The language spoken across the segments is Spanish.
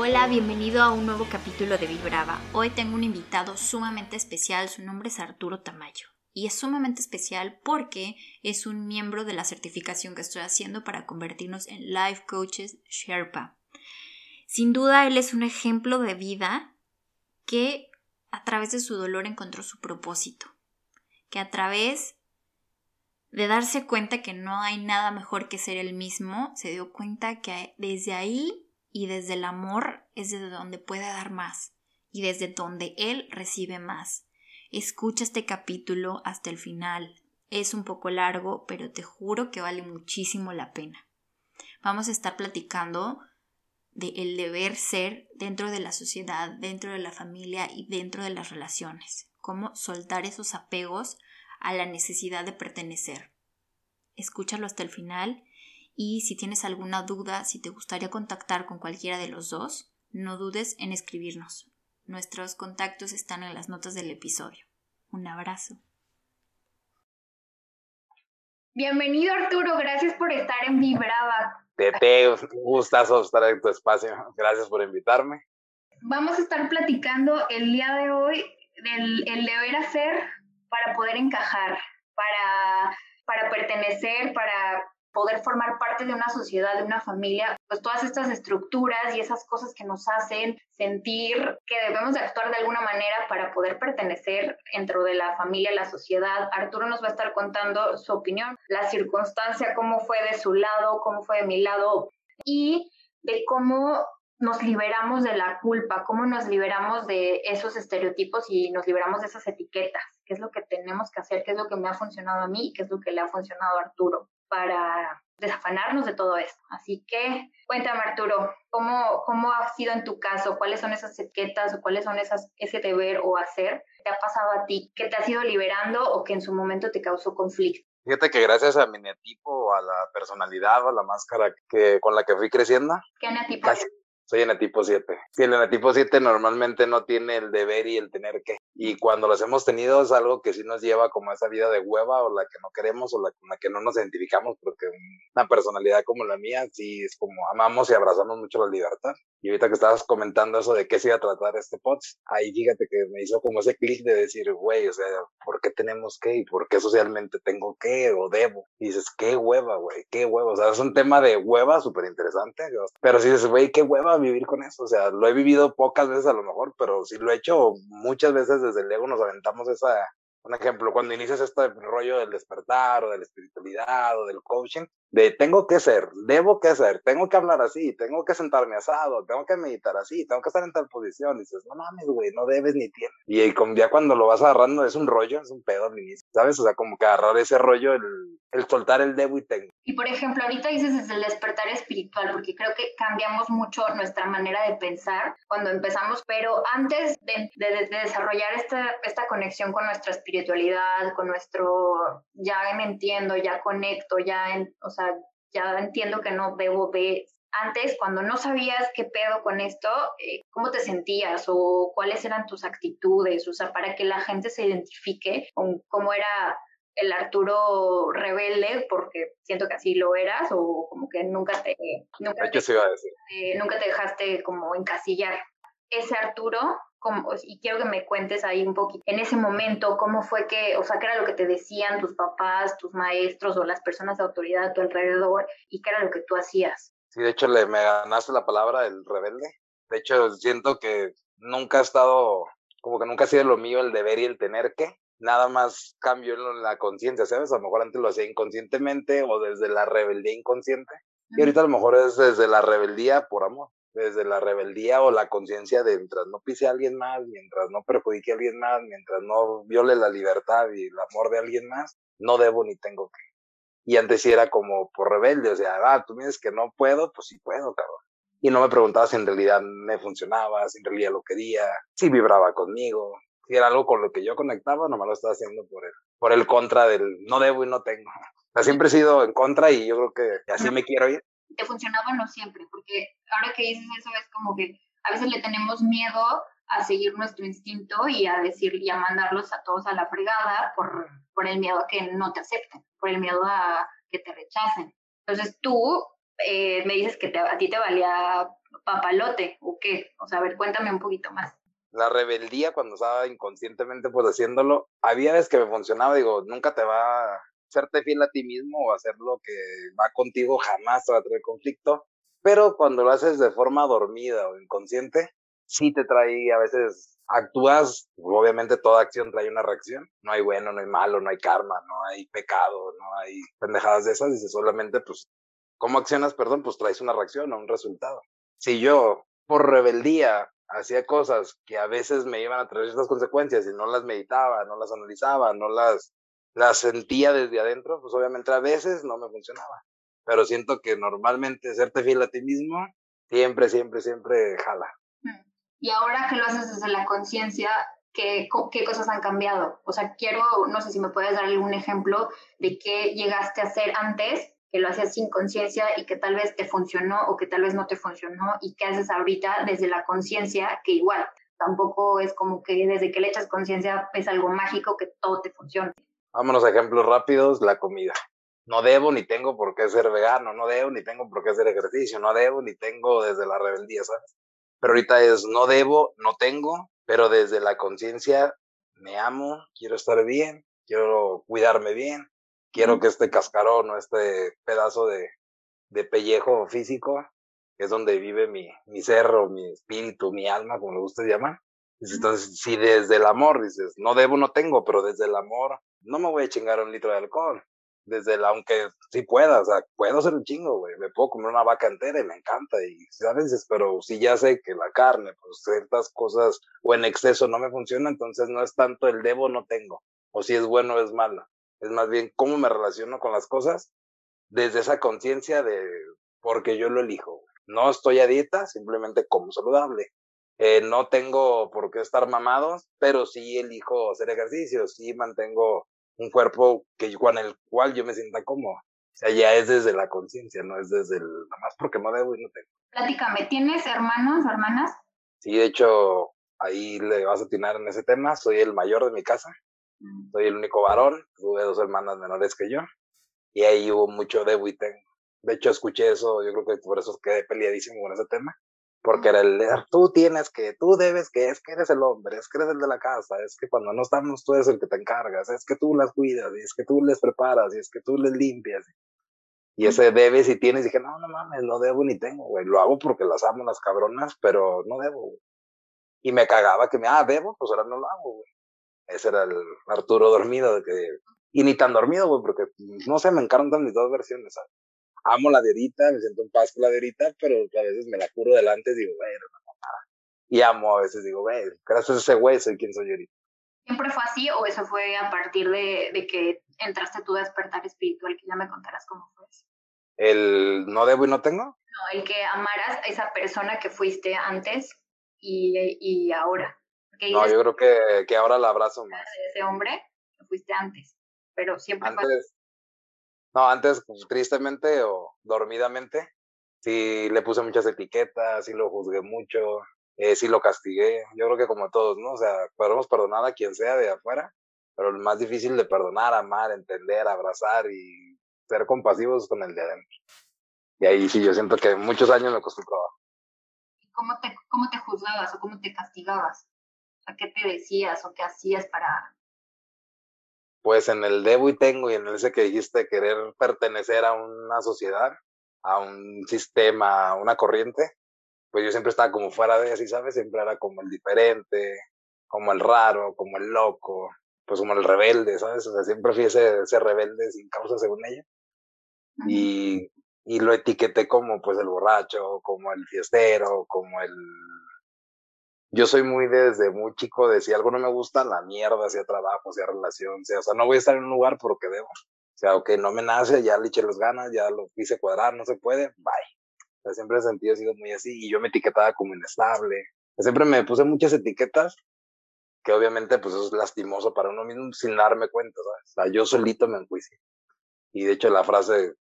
Hola, bienvenido a un nuevo capítulo de Vibrava. Hoy tengo un invitado sumamente especial, su nombre es Arturo Tamayo. Y es sumamente especial porque es un miembro de la certificación que estoy haciendo para convertirnos en Life Coaches Sherpa. Sin duda, él es un ejemplo de vida que a través de su dolor encontró su propósito, que a través de darse cuenta que no hay nada mejor que ser el mismo, se dio cuenta que desde ahí y desde el amor es desde donde puede dar más y desde donde él recibe más. Escucha este capítulo hasta el final. Es un poco largo, pero te juro que vale muchísimo la pena. Vamos a estar platicando de el deber ser dentro de la sociedad, dentro de la familia y dentro de las relaciones. Cómo soltar esos apegos a la necesidad de pertenecer. Escúchalo hasta el final y si tienes alguna duda, si te gustaría contactar con cualquiera de los dos, no dudes en escribirnos. Nuestros contactos están en las notas del episodio. Un abrazo. Bienvenido Arturo, gracias por estar en Vibrava. Tete, un gustazo estar en tu espacio. Gracias por invitarme. Vamos a estar platicando el día de hoy del el deber hacer para poder encajar, para, para pertenecer, para poder formar parte de una sociedad, de una familia, pues todas estas estructuras y esas cosas que nos hacen sentir que debemos de actuar de alguna manera para poder pertenecer dentro de la familia, la sociedad. Arturo nos va a estar contando su opinión, la circunstancia, cómo fue de su lado, cómo fue de mi lado y de cómo nos liberamos de la culpa, cómo nos liberamos de esos estereotipos y nos liberamos de esas etiquetas, qué es lo que tenemos que hacer, qué es lo que me ha funcionado a mí qué es lo que le ha funcionado a Arturo para desafanarnos de todo esto. Así que cuéntame Arturo, ¿cómo, ¿cómo ha sido en tu caso? ¿Cuáles son esas etiquetas o cuáles son esas, ese deber o hacer que te ha pasado a ti, que te ha ido liberando o que en su momento te causó conflicto? Fíjate que gracias a mi neatipo, a la personalidad o a la máscara que, con la que fui creciendo. ¿Qué neatipo? Soy en el tipo 7. Sí, el tipo 7 normalmente no tiene el deber y el tener que. Y cuando los hemos tenido es algo que sí nos lleva como a esa vida de hueva o la que no queremos o la con la que no nos identificamos porque una personalidad como la mía sí es como amamos y abrazamos mucho la libertad. Y ahorita que estabas comentando eso de qué se iba a tratar este POTS, ahí fíjate que me hizo como ese clic de decir, güey, o sea, ¿por qué tenemos que? ¿Y por qué socialmente tengo que o debo? Y dices, qué hueva, güey, qué hueva. O sea, es un tema de hueva súper interesante. Pero si dices, güey, qué hueva vivir con eso. O sea, lo he vivido pocas veces a lo mejor, pero sí lo he hecho muchas veces desde el ego nos aventamos esa, un ejemplo, cuando inicias este rollo del despertar o de la espiritualidad o del coaching, de tengo que ser, debo que ser, tengo que hablar así, tengo que sentarme asado, tengo que meditar así, tengo que estar en tal posición. Y dices, no mames, güey, no debes ni tienes. Y con, ya cuando lo vas agarrando es un rollo, es un pedo al inicio, ¿sabes? O sea, como que agarrar ese rollo, el, el soltar el debo y tengo. Y por ejemplo, ahorita dices desde el despertar espiritual, porque creo que cambiamos mucho nuestra manera de pensar cuando empezamos, pero antes de, de, desarrollar esta, esta conexión con nuestra espiritualidad, con nuestro, ya me entiendo, ya conecto, ya, en, o sea, ya entiendo que no debo de antes, cuando no sabías qué pedo con esto, eh, ¿cómo te sentías o cuáles eran tus actitudes? O sea, para que la gente se identifique con cómo era el Arturo rebelde, porque siento que así lo eras, o como que nunca te... Nunca te, iba a decir. Eh, nunca te dejaste como encasillar. Ese Arturo, como, y quiero que me cuentes ahí un poquito, en ese momento, cómo fue que, o sea, qué era lo que te decían tus papás, tus maestros o las personas de autoridad a tu alrededor, y qué era lo que tú hacías. Sí, de hecho, le, me ganaste la palabra el rebelde. De hecho, siento que nunca ha estado, como que nunca ha sido lo mío el deber y el tener que nada más cambio en la conciencia, ¿sabes? A lo mejor antes lo hacía inconscientemente o desde la rebeldía inconsciente. Y ahorita a lo mejor es desde la rebeldía por amor, desde la rebeldía o la conciencia de mientras no pise a alguien más, mientras no perjudique a alguien más, mientras no viole la libertad y el amor de alguien más, no debo ni tengo que. Y antes sí era como por rebelde, o sea, ah, tú me dices que no puedo, pues sí puedo, cabrón. Y no me preguntabas si en realidad me funcionaba, si en realidad lo quería, si vibraba conmigo, si era algo con lo que yo conectaba, nomás lo estaba haciendo por el, por el contra del no debo y no tengo. O sea, siempre he sido en contra y yo creo que así me quiero ir. Te funcionaba no siempre, porque ahora que dices eso es como que a veces le tenemos miedo a seguir nuestro instinto y a decir y a mandarlos a todos a la fregada por, por el miedo a que no te acepten, por el miedo a que te rechacen. Entonces tú eh, me dices que a ti te valía papalote o qué? O sea, a ver, cuéntame un poquito más. La rebeldía cuando estaba inconscientemente pues haciéndolo, había veces que me funcionaba, digo, nunca te va a hacerte fiel a ti mismo o hacer lo que va contigo, jamás te va a traer conflicto, pero cuando lo haces de forma dormida o inconsciente, sí te trae a veces actúas, obviamente toda acción trae una reacción, no hay bueno, no hay malo, no hay karma, no hay pecado, no hay pendejadas de esas, dice solamente pues cómo accionas, perdón, pues traes una reacción o un resultado. Si yo por rebeldía hacía cosas que a veces me iban a traer estas consecuencias y no las meditaba, no las analizaba, no las, las sentía desde adentro, pues obviamente a veces no me funcionaba. Pero siento que normalmente serte fiel a ti mismo siempre, siempre, siempre jala. Mm. Y ahora que lo haces desde la conciencia, ¿qué, ¿qué cosas han cambiado? O sea, quiero, no sé si me puedes dar algún ejemplo de qué llegaste a hacer antes, que lo hacías sin conciencia y que tal vez te funcionó o que tal vez no te funcionó y qué haces ahorita desde la conciencia, que igual tampoco es como que desde que le echas conciencia es algo mágico que todo te funcione. Vámonos a ejemplos rápidos, la comida. No debo ni tengo por qué ser vegano, no debo ni tengo por qué hacer ejercicio, no debo ni tengo desde la rebeldía, ¿sabes? pero ahorita es no debo, no tengo, pero desde la conciencia me amo, quiero estar bien, quiero cuidarme bien, quiero que este cascarón o este pedazo de, de pellejo físico, que es donde vive mi, mi ser o mi espíritu, mi alma, como le gusta llamar. Entonces, si desde el amor dices, no debo, no tengo, pero desde el amor, no me voy a chingar un litro de alcohol, desde el, aunque sí pueda, o sea, puedo hacer un chingo, güey, me puedo comer una vaca entera y me encanta, y sabes, pero si ya sé que la carne, pues ciertas cosas o en exceso no me funciona, entonces no es tanto el debo, no tengo, o si es bueno o es malo, es más bien cómo me relaciono con las cosas desde esa conciencia de porque yo lo elijo. No estoy a dieta, simplemente como saludable. Eh, no tengo por qué estar mamados, pero sí elijo hacer ejercicio, sí mantengo un cuerpo que con el cual yo me sienta cómodo. O sea, ya es desde la conciencia, no es desde el, nada más porque no debo y no tengo. Platícame, ¿tienes hermanos o hermanas? Sí, de hecho, ahí le vas a atinar en ese tema. Soy el mayor de mi casa. Mm. Soy el único varón. Tuve dos hermanas menores que yo. Y ahí hubo mucho debo y tengo. De hecho, escuché eso, yo creo que por eso quedé peleadísimo con ese tema porque era el tú tienes que, tú debes que, es que eres el hombre, es que eres el de la casa, es que cuando no estamos tú eres el que te encargas, es que tú las cuidas, y es que tú les preparas, y es que tú les limpias. Y ese debes y tienes, y dije, no, no mames, no debo ni tengo, güey, lo hago porque las amo las cabronas, pero no debo, güey. Y me cagaba que me, ah, debo, pues ahora no lo hago, güey. Ese era el Arturo dormido, de que, y ni tan dormido, güey, porque, no sé, me encantan mis dos versiones, ¿sabes? Amo la de me siento en paz con la de pero a veces me la curo delante y digo, güey, no mamada. Y amo a veces, digo, güey, gracias a ese güey soy quien soy ahorita. ¿Siempre fue así o eso fue a partir de, de que entraste tú a despertar espiritual? Que ya me contarás cómo fue eso. ¿El no debo y no tengo? No, el que amaras a esa persona que fuiste antes y, y ahora. no, yo creo que, que ahora la abrazo más. ese hombre que fuiste antes, pero siempre antes, fue no, antes, pues, tristemente o dormidamente, sí le puse muchas etiquetas, sí lo juzgué mucho, eh, sí lo castigué. Yo creo que como todos, ¿no? O sea, podemos perdonar a quien sea de afuera, pero lo más difícil de perdonar, amar, entender, abrazar y ser compasivos con el de adentro. Y ahí sí, yo siento que muchos años me costó trabajo. ¿Cómo te, cómo te juzgabas o cómo te castigabas? ¿A qué te decías o qué hacías para, pues en el debo y tengo y en ese que dijiste querer pertenecer a una sociedad, a un sistema, a una corriente, pues yo siempre estaba como fuera de así, ¿sabes? Siempre era como el diferente, como el raro, como el loco, pues como el rebelde, ¿sabes? O sea, siempre fui ese, ese rebelde sin causa según ella. Y, y lo etiqueté como pues el borracho, como el fiestero, como el yo soy muy desde muy chico de si algo no me gusta, la mierda, sea trabajo, sea relación, sea, o sea, no voy a estar en un lugar porque debo. O sea, que no me nace, ya le eché las ganas, ya lo quise cuadrar, no se puede, bye. O sea, siempre he sentido, he sido muy así y yo me etiquetaba como inestable. siempre me puse muchas etiquetas que obviamente pues es lastimoso para uno mismo sin darme cuenta, ¿sabes? O sea, yo solito me enjuicio. Y de hecho la frase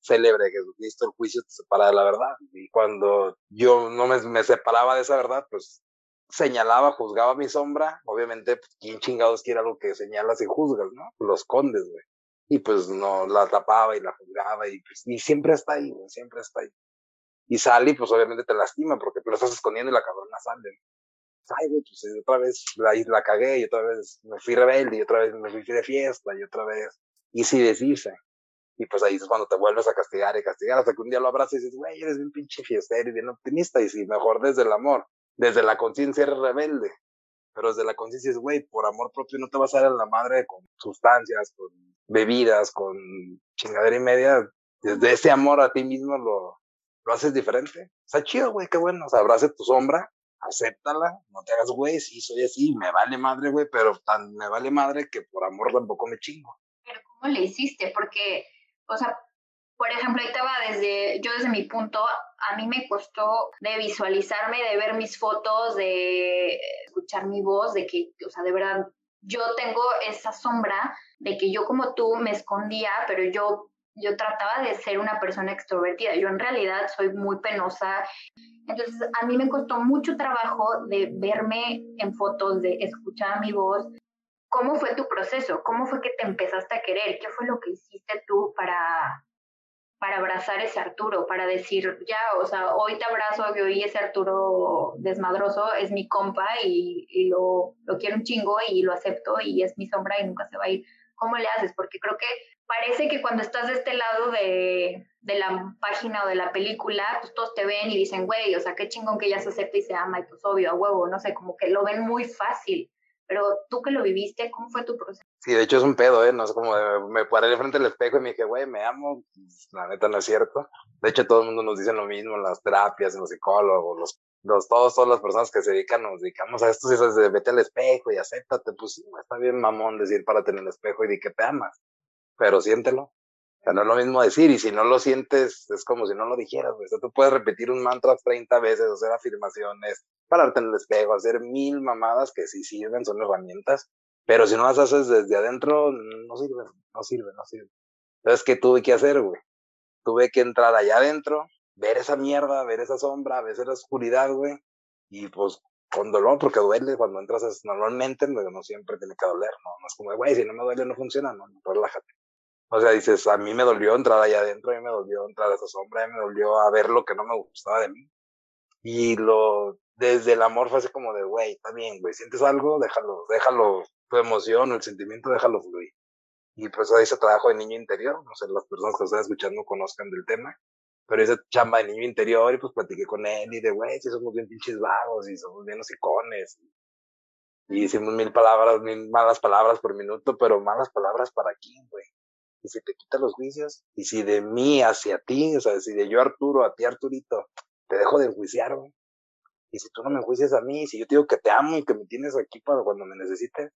célebre Jesucristo, el juicio te separa de la verdad. Y cuando yo no me, me separaba de esa verdad, pues señalaba, juzgaba mi sombra, obviamente, pues, ¿quién chingados quiere algo que señalas y juzgas, no? Los condes, güey. Y pues no, la tapaba y la juzgaba y, pues, y siempre está ahí, güey, siempre está ahí. Y sale y pues obviamente te lastima porque tú lo estás escondiendo y la cabrona sale. Ay, güey, pues otra vez la, la cagué y otra vez me fui rebelde y otra vez me fui de fiesta y otra vez. Y si deshice. Y pues ahí es cuando te vuelves a castigar y castigar hasta que un día lo abrazas y dices, güey, eres un pinche fiestero y bien optimista. Y si mejor desde el amor, desde la conciencia eres rebelde. Pero desde la conciencia es, güey, por amor propio no te vas a dar a la madre con sustancias, con bebidas, con chingadera y media. Desde ese amor a ti mismo lo, lo haces diferente. Está chido, güey, qué bueno. O sea, abrace tu sombra, acéptala, no te hagas güey, sí, soy así, me vale madre, güey, pero tan me vale madre que por amor tampoco me chingo. Pero ¿cómo le hiciste? Porque o sea, por ejemplo, ahí estaba desde, yo desde mi punto, a mí me costó de visualizarme, de ver mis fotos, de escuchar mi voz, de que, o sea, de verdad, yo tengo esa sombra de que yo como tú me escondía, pero yo, yo trataba de ser una persona extrovertida. Yo en realidad soy muy penosa. Entonces, a mí me costó mucho trabajo de verme en fotos, de escuchar mi voz, ¿Cómo fue tu proceso? ¿Cómo fue que te empezaste a querer? ¿Qué fue lo que hiciste tú para, para abrazar ese Arturo? Para decir, ya, o sea, hoy te abrazo, que hoy ese Arturo desmadroso es mi compa y, lo, lo quiero un chingo y lo acepto y es mi sombra y nunca se va a ir. ¿Cómo le haces? Porque creo que parece que cuando estás de este lado de, de, la página o de la película, pues todos te ven y dicen, güey, o sea, qué chingón que ya se acepta y se ama, y pues obvio, a huevo, no sé, como que lo ven muy fácil. Pero tú que lo viviste, ¿cómo fue tu proceso? Sí, de hecho es un pedo, ¿eh? No es como me paré de frente al espejo y me dije, güey, me amo. Pues, la neta no es cierto. De hecho, todo el mundo nos dice lo mismo las terapias, los psicólogos, los, los, todos, todas las personas que se dedican, nos dedicamos a esto. Y eso de vete al espejo y acéptate. Pues está bien mamón decir párate en el espejo y di que te amas. Pero siéntelo. O sea, no es lo mismo decir, y si no lo sientes, es como si no lo dijeras, O sea, tú puedes repetir un mantra 30 veces, hacer afirmaciones, pararte en el espejo, hacer mil mamadas que sí sirven, son herramientas, pero si no las haces desde adentro, no sirve, no sirve, no sirve. Entonces, ¿qué tuve que hacer, güey? Tuve que entrar allá adentro, ver esa mierda, ver esa sombra, ver esa oscuridad, güey, y pues con dolor, porque duele cuando entras normalmente, no siempre tiene que doler, ¿no? No es como, güey, si no me duele no funciona, no, relájate. O sea, dices, a mí me dolió entrar allá adentro, a mí me dolió entrar a esa sombra, a mí me dolió a ver lo que no me gustaba de mí. Y lo desde el amor fue así como de, güey, está bien, güey, sientes algo, déjalo, déjalo, tu emoción, el sentimiento, déjalo fluir. Y pues ahí ese trabajo de niño interior, no sé, las personas que están escuchando conozcan del tema, pero ese chamba de niño interior y pues platiqué con él y de, güey, si somos bien pinches vagos y somos bien hocicones. Y hicimos mil palabras, mil malas palabras por minuto, pero malas palabras para quién, güey. Y si te quita los juicios, y si de mí hacia ti, o sea, si de yo Arturo a ti Arturito, te dejo de enjuiciar, güey y si tú no me juicias a mí, si yo te digo que te amo y que me tienes aquí para cuando me necesites,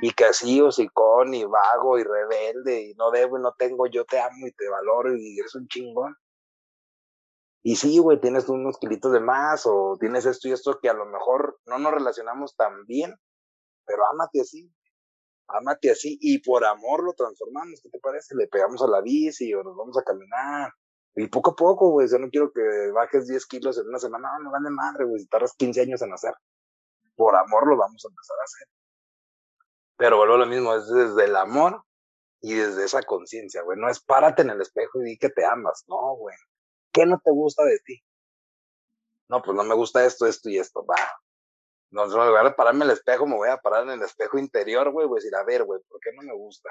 y que así hocicón y vago y rebelde y no debo y no tengo, yo te amo y te valoro y eres un chingón. Y sí, güey, tienes unos kilitos de más o tienes esto y esto que a lo mejor no nos relacionamos tan bien, pero ámate así, ámate así y por amor lo transformamos, ¿qué te parece? Le pegamos a la bici o nos vamos a caminar y poco a poco, güey, yo no quiero que bajes 10 kilos en una semana, no, no vale madre, güey, si tardas 15 años en hacer. Por amor lo vamos a empezar a hacer. Pero vuelvo a lo mismo, es desde el amor y desde esa conciencia, güey. No es párate en el espejo y di que te amas, no, güey. ¿Qué no te gusta de ti? No, pues no me gusta esto, esto y esto, va. No, en lugar de pararme en el espejo, me voy a parar en el espejo interior, güey, voy a decir, a ver, güey, ¿por qué no me gusta?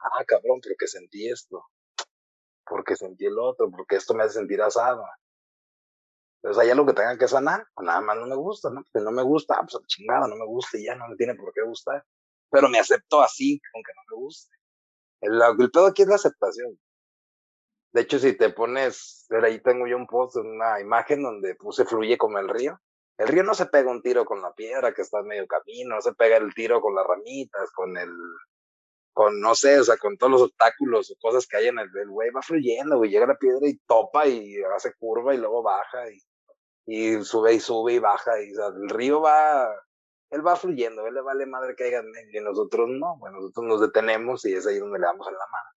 Ah, cabrón, porque sentí esto porque sentí el otro, porque esto me hace sentir asado. Entonces, allá lo que tengan que sanar, pues nada más no me gusta, ¿no? Porque no me gusta, pues chingada, no me gusta y ya no me tiene por qué gustar. Pero me acepto así, aunque no me guste. El, el pedo aquí es la aceptación. De hecho, si te pones, ahí tengo yo un post, una imagen donde puse fluye como el río. El río no se pega un tiro con la piedra que está en medio camino, no se pega el tiro con las ramitas, con el, con, no sé, o sea, con todos los obstáculos o cosas que hay en el, güey, va fluyendo, güey, llega la piedra y topa y hace curva y luego baja y, y sube y sube y baja y, el río va, él va fluyendo, él le vale madre que haya y nosotros no, bueno, nosotros nos detenemos y es ahí donde le damos en la mano.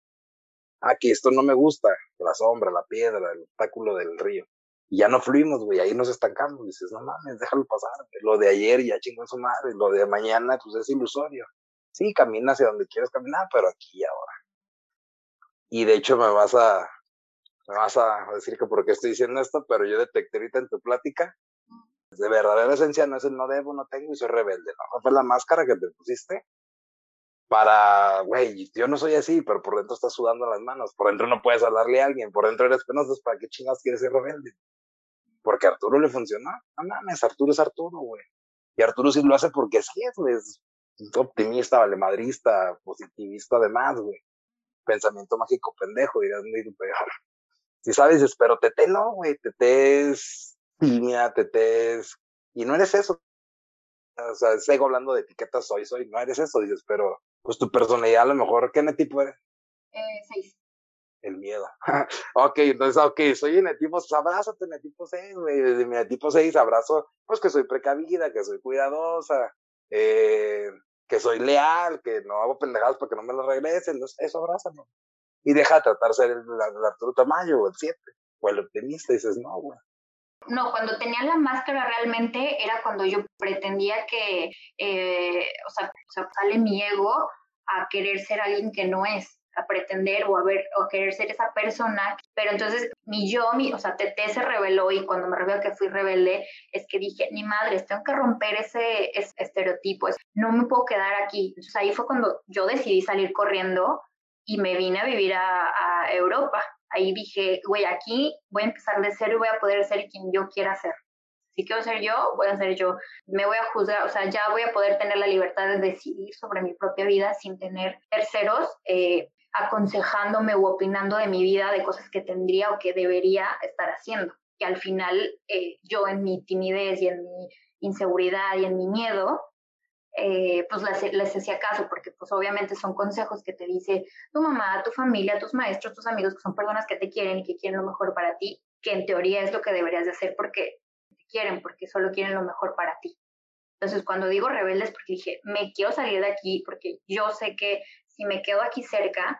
Aquí esto no me gusta, la sombra, la piedra, el obstáculo del río. Y ya no fluimos, güey, ahí nos estancamos. Dices, no mames, déjalo pasar. Lo de ayer ya chingó su madre, lo de mañana, pues es ilusorio sí, camina hacia donde quieres caminar, pero aquí y ahora. Y de hecho me vas a, me vas a decir que por qué estoy diciendo esto, pero yo detecté ahorita en tu plática, de verdadera esencia no es el no debo, no tengo y soy rebelde, ¿no? Fue la máscara que te pusiste para, güey, yo no soy así, pero por dentro estás sudando las manos, por dentro no puedes hablarle a alguien, por dentro eres penoso, ¿para qué chingados quieres ser rebelde? Porque Arturo le funcionó, no mames, Arturo es Arturo, güey. Y Arturo sí lo hace porque sí es, güey, es optimista, valemadrista, positivista además, güey. Pensamiento mágico pendejo, dirás, muy peor. Si sabes, pero Tete no, güey, Tete es tímida, Tete es... Y no eres eso. O sea, sigo hablando de etiquetas, soy, soy, no eres eso, dices, pero pues tu personalidad a lo mejor, ¿qué tipo eres? Eh, seis. El miedo. ok, entonces, ok, soy en el tipo, pues abrázate en el tipo 6, güey. Desde mi tipo 6 abrazo, pues que soy precavida, que soy cuidadosa, eh, que soy leal, que no hago pendejadas para que no me lo regresen. Eso abrázame. Y deja de tratar de ser el, el Arturo Tamayo o el 7, o el optimista, dices, no, güey. No, cuando tenía la máscara realmente era cuando yo pretendía que, eh, o sea, sale mi ego a querer ser alguien que no es, a pretender o a ver o a querer ser esa persona, pero entonces mi yo, mi, o sea, Tete se reveló y cuando me reveló que fui rebelde es que dije, ni madre, tengo que romper ese, ese estereotipo, no me puedo quedar aquí. Entonces ahí fue cuando yo decidí salir corriendo y me vine a vivir a, a Europa ahí dije, güey, aquí voy a empezar de cero y voy a poder ser quien yo quiera ser. Si quiero ser yo, voy a ser yo. Me voy a juzgar, o sea, ya voy a poder tener la libertad de decidir sobre mi propia vida sin tener terceros eh, aconsejándome o opinando de mi vida, de cosas que tendría o que debería estar haciendo. Y al final, eh, yo en mi timidez y en mi inseguridad y en mi miedo, eh, pues les, les hacía caso, porque pues obviamente son consejos que te dice tu mamá, tu familia, tus maestros, tus amigos, que son personas que te quieren y que quieren lo mejor para ti, que en teoría es lo que deberías de hacer porque te quieren, porque solo quieren lo mejor para ti. Entonces, cuando digo rebeldes, porque dije, me quiero salir de aquí, porque yo sé que si me quedo aquí cerca,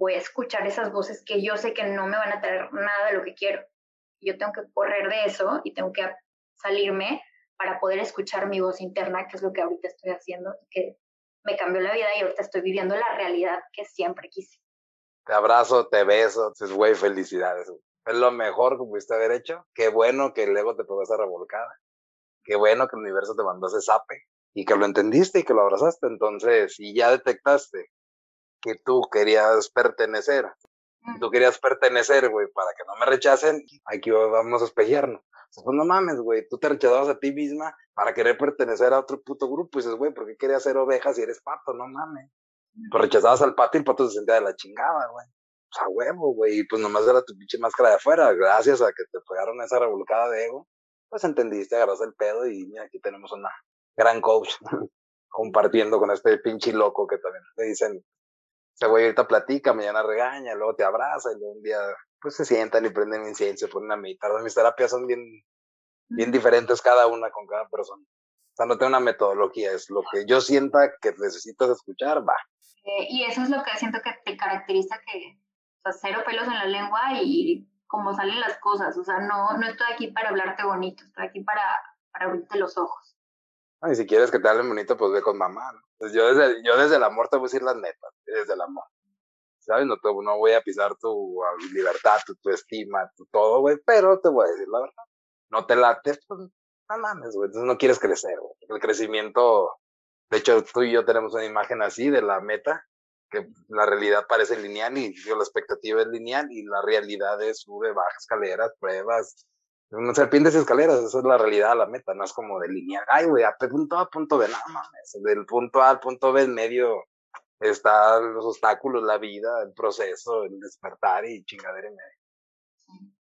voy a escuchar esas voces que yo sé que no me van a traer nada de lo que quiero. Yo tengo que correr de eso y tengo que salirme para poder escuchar mi voz interna, que es lo que ahorita estoy haciendo, que me cambió la vida y ahorita estoy viviendo la realidad que siempre quise. Te abrazo, te beso, es güey, felicidades. Es lo mejor que pudiste haber hecho. Qué bueno que el ego te pegó esa revolcada. Qué bueno que el universo te mandó ese zape y que lo entendiste y que lo abrazaste. Entonces, y ya detectaste que tú querías pertenecer. Tú querías pertenecer, güey, para que no me rechacen. Aquí vamos a espejearnos pues no mames, güey, tú te rechazabas a ti misma para querer pertenecer a otro puto grupo. Y dices, güey, ¿por qué querías ser oveja si eres pato? No mames. Pues rechazabas al pato y el pato se sentía de la chingada, güey. O sea, huevo, güey. Y pues nomás era tu pinche máscara de afuera. Gracias a que te pegaron esa revolcada de ego, pues entendiste, agarraste el pedo y mira, aquí tenemos una gran coach compartiendo con este pinche loco que también te dicen, se güey ahorita platica, mañana regaña, luego te abraza y luego un día pues se sientan y prenden incienso, se ponen a meditar. Mis terapias son bien, bien diferentes cada una con cada persona. O sea, no tengo una metodología, es lo que yo sienta que necesitas escuchar, va. Eh, y eso es lo que siento que te caracteriza, que, o sea, cero pelos en la lengua y cómo salen las cosas. O sea, no, no estoy aquí para hablarte bonito, estoy aquí para, para abrirte los ojos. y si quieres que te hablen bonito, pues ve con mamá, ¿no? Pues yo desde, yo desde el amor te voy a decir las netas, desde el amor. ¿sabes? No, te, no voy a pisar tu ah, libertad, tu, estima, tu todo, güey, pero te voy a decir la verdad. No te lates, pues no mames, güey, entonces no quieres crecer, güey. El crecimiento, de hecho, tú y yo tenemos una imagen así de la meta, que la realidad parece lineal y yo, la expectativa es lineal y la realidad es sube, baja escaleras, pruebas, no serpientes y escaleras, esa es la realidad, la meta, no es como de lineal, ay, güey, a punto A, punto B, no mames, del punto A al punto B en medio están los obstáculos, la vida, el proceso, el despertar y chingadera en medio.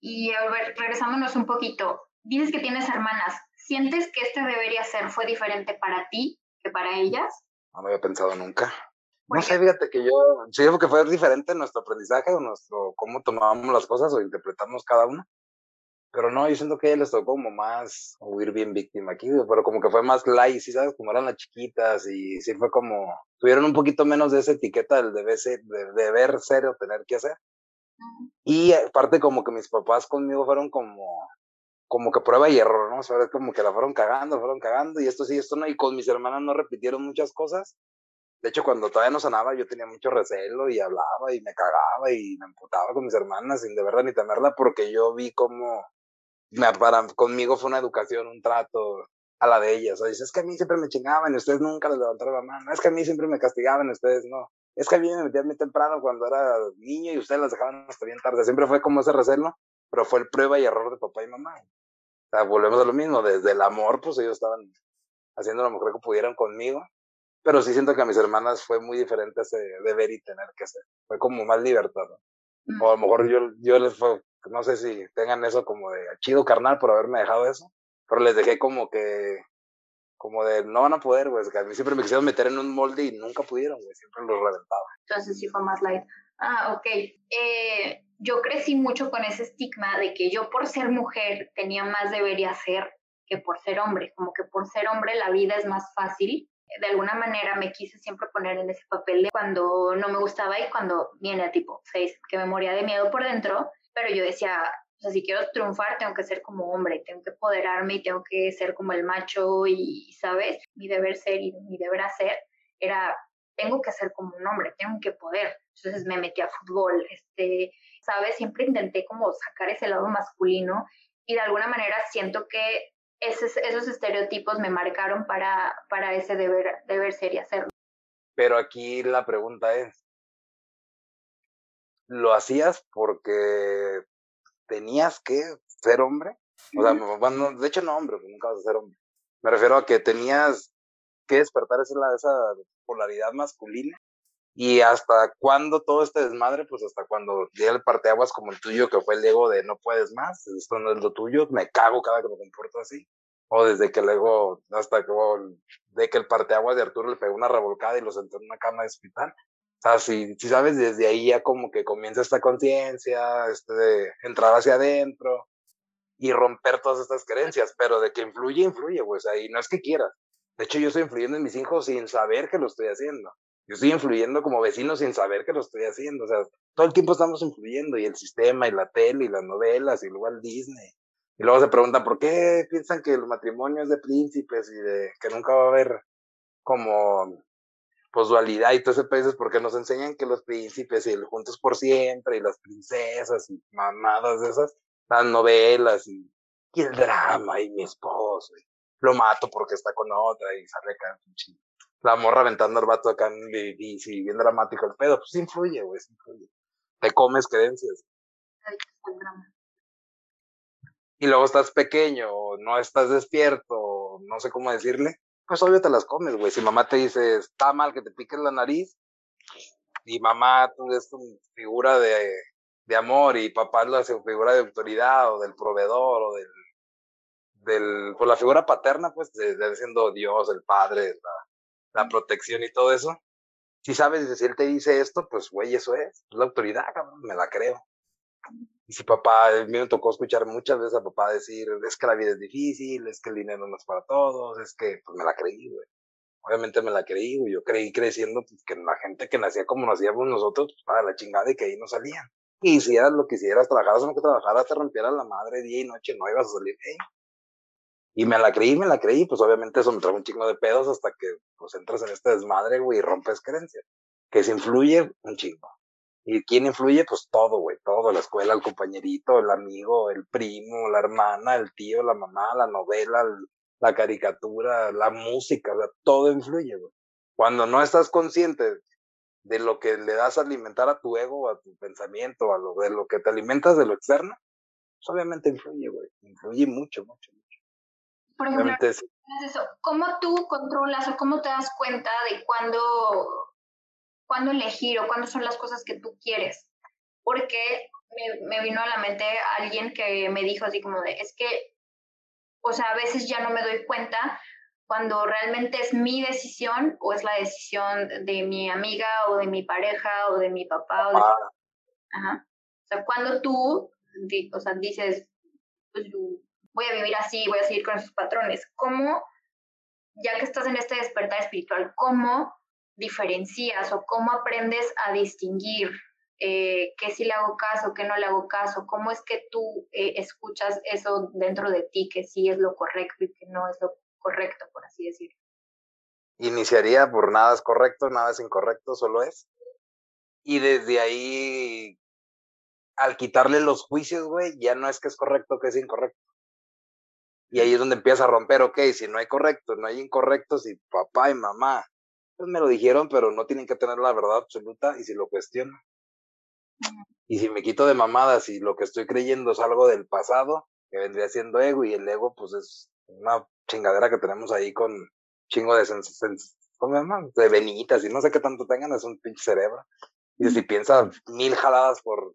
Y a ver, regresámonos un poquito. Dices que tienes hermanas. ¿Sientes que este debería ser fue diferente para ti que para ellas? No me había pensado nunca. No sé, fíjate que yo, sí, que fue diferente nuestro aprendizaje o nuestro, cómo tomábamos las cosas o interpretamos cada uno. Pero no, yo siento que a ella les tocó como más huir bien víctima aquí, pero como que fue más light, ¿sí sabes? Como eran las chiquitas y sí fue como, tuvieron un poquito menos de esa etiqueta del deber ser, de deber ser o tener que hacer. Y aparte como que mis papás conmigo fueron como, como que prueba y error, ¿no? O sea, como que la fueron cagando, fueron cagando y esto sí, esto no, y con mis hermanas no repitieron muchas cosas, De hecho, cuando todavía no sanaba, yo tenía mucho recelo y hablaba y me cagaba y me emputaba con mis hermanas sin de verdad ni temerla porque yo vi cómo me, para, conmigo fue una educación, un trato a la de ellas. O sea, es que a mí siempre me chingaban y ustedes nunca les levantaron la mano. Es que a mí siempre me castigaban ustedes no. Es que a mí me metían muy temprano cuando era niño y ustedes las dejaban hasta bien tarde. Siempre fue como ese recelo, pero fue el prueba y error de papá y mamá. O sea, volvemos a lo mismo. Desde el amor, pues ellos estaban haciendo lo mejor que pudieran conmigo pero sí siento que a mis hermanas fue muy diferente ese deber y tener que ser. Fue como más libertad, ¿no? O a lo mejor yo, yo les fue, no sé si tengan eso como de chido carnal por haberme dejado eso, pero les dejé como que, como de no van a poder, güey. Que a mí siempre me quisieron meter en un molde y nunca pudieron, güey. Siempre los reventaba. Entonces sí fue más light. Ah, ok. Eh, yo crecí mucho con ese estigma de que yo por ser mujer tenía más deber y hacer que por ser hombre. Como que por ser hombre la vida es más fácil de alguna manera me quise siempre poner en ese papel de cuando no me gustaba y cuando viene tipo 6, que me moría de miedo por dentro, pero yo decía, o sea, si quiero triunfar, tengo que ser como hombre, tengo que poderarme y tengo que ser como el macho y, ¿sabes? Mi deber ser y mi deber hacer era, tengo que ser como un hombre, tengo que poder. Entonces me metí a fútbol, este, ¿sabes? Siempre intenté como sacar ese lado masculino y de alguna manera siento que esos, esos estereotipos me marcaron para, para ese deber, deber ser y hacerlo. Pero aquí la pregunta es, ¿lo hacías porque tenías que ser hombre? O sea, bueno, de hecho no hombre, nunca vas a ser hombre. Me refiero a que tenías que despertar esa, esa polaridad masculina y hasta cuándo todo este desmadre, pues hasta cuando llega el parteaguas como el tuyo, que fue el ego de no puedes más, esto no es lo tuyo, me cago cada que me comporto así. O desde que luego, hasta que, de que el parteaguas de Arturo le pegó una revolcada y lo sentó en una cama de hospital. O sea, si, si sabes, desde ahí ya como que comienza esta conciencia, este de entrar hacia adentro y romper todas estas creencias, pero de que influye, influye, pues ahí no es que quieras. De hecho, yo estoy influyendo en mis hijos sin saber que lo estoy haciendo. Yo estoy influyendo como vecino sin saber que lo estoy haciendo. O sea, todo el tiempo estamos influyendo y el sistema y la tele y las novelas y luego el Disney. Y luego se preguntan por qué piensan que el matrimonio es de príncipes y de que nunca va a haber como pues dualidad y todo ese pedo es porque nos enseñan que los príncipes y el juntos por siempre y las princesas y mamadas de esas, las novelas y, y el drama y mi esposo y lo mato porque está con otra y sale acá la morra aventando el vato acá en bici, bien dramático el pedo, pues influye, güey, influye. Te comes creencias. Y luego estás pequeño, no estás despierto, no sé cómo decirle, pues obvio te las comes, güey. Si mamá te dice, está mal que te piques la nariz, y mamá tú eres tu figura de, de amor, y papá es la figura de autoridad, o del proveedor, o del, del, pues la figura paterna, pues, de, de siendo Dios, el padre, la, la protección y todo eso. Si sabes, si él te dice esto, pues, güey, eso es, la autoridad, cabrón, me la creo. Y si papá, a mí me tocó escuchar muchas veces a papá decir, es que la vida es difícil, es que el dinero no es para todos, es que, pues me la creí, güey. Obviamente me la creí, güey. Yo creí creciendo pues, que la gente que nacía como nacíamos nosotros, pues, para la chingada y que ahí no salían. Y hicieras lo que hicieras, trabajaras o no que trabajaras, te rompieras la madre día y noche, no ibas a salir ahí. Y me la creí, me la creí, pues obviamente eso me trajo un chingo de pedos hasta que pues entras en este desmadre, güey, y rompes creencias. Que se influye un chingo. ¿Y quién influye? Pues todo, güey, todo, la escuela, el compañerito, el amigo, el primo, la hermana, el tío, la mamá, la novela, la caricatura, la música, todo influye, güey. Cuando no estás consciente de lo que le das a alimentar a tu ego, a tu pensamiento, a lo de lo que te alimentas de lo externo, pues obviamente influye, güey, influye mucho, mucho. Por ejemplo, eso. ¿cómo tú controlas o cómo te das cuenta de cuándo, cuándo elegir o cuándo son las cosas que tú quieres? Porque me, me vino a la mente alguien que me dijo así como de, es que, o sea, a veces ya no me doy cuenta cuando realmente es mi decisión o es la decisión de mi amiga o de mi pareja o de mi papá. O de... Ajá. O sea, cuando tú, o sea, dices, pues voy a vivir así, voy a seguir con esos patrones. ¿Cómo, ya que estás en este despertar espiritual, cómo diferencias o cómo aprendes a distinguir eh, qué sí le hago caso, qué no le hago caso? ¿Cómo es que tú eh, escuchas eso dentro de ti, que sí es lo correcto y que no es lo correcto, por así decirlo? iniciaría por nada es correcto, nada es incorrecto, solo es. Y desde ahí, al quitarle los juicios, güey, ya no es que es correcto, que es incorrecto. Y ahí es donde empieza a romper, ok, si no hay correcto, no hay incorrecto, si papá y mamá, pues me lo dijeron, pero no tienen que tener la verdad absoluta y si lo cuestiono. Y si me quito de mamadas y lo que estoy creyendo es algo del pasado, que vendría siendo ego, y el ego, pues es una chingadera que tenemos ahí con chingo de, ¿cómo se llama? de venitas y no sé qué tanto tengan, es un pinche cerebro. Y si piensa mil jaladas por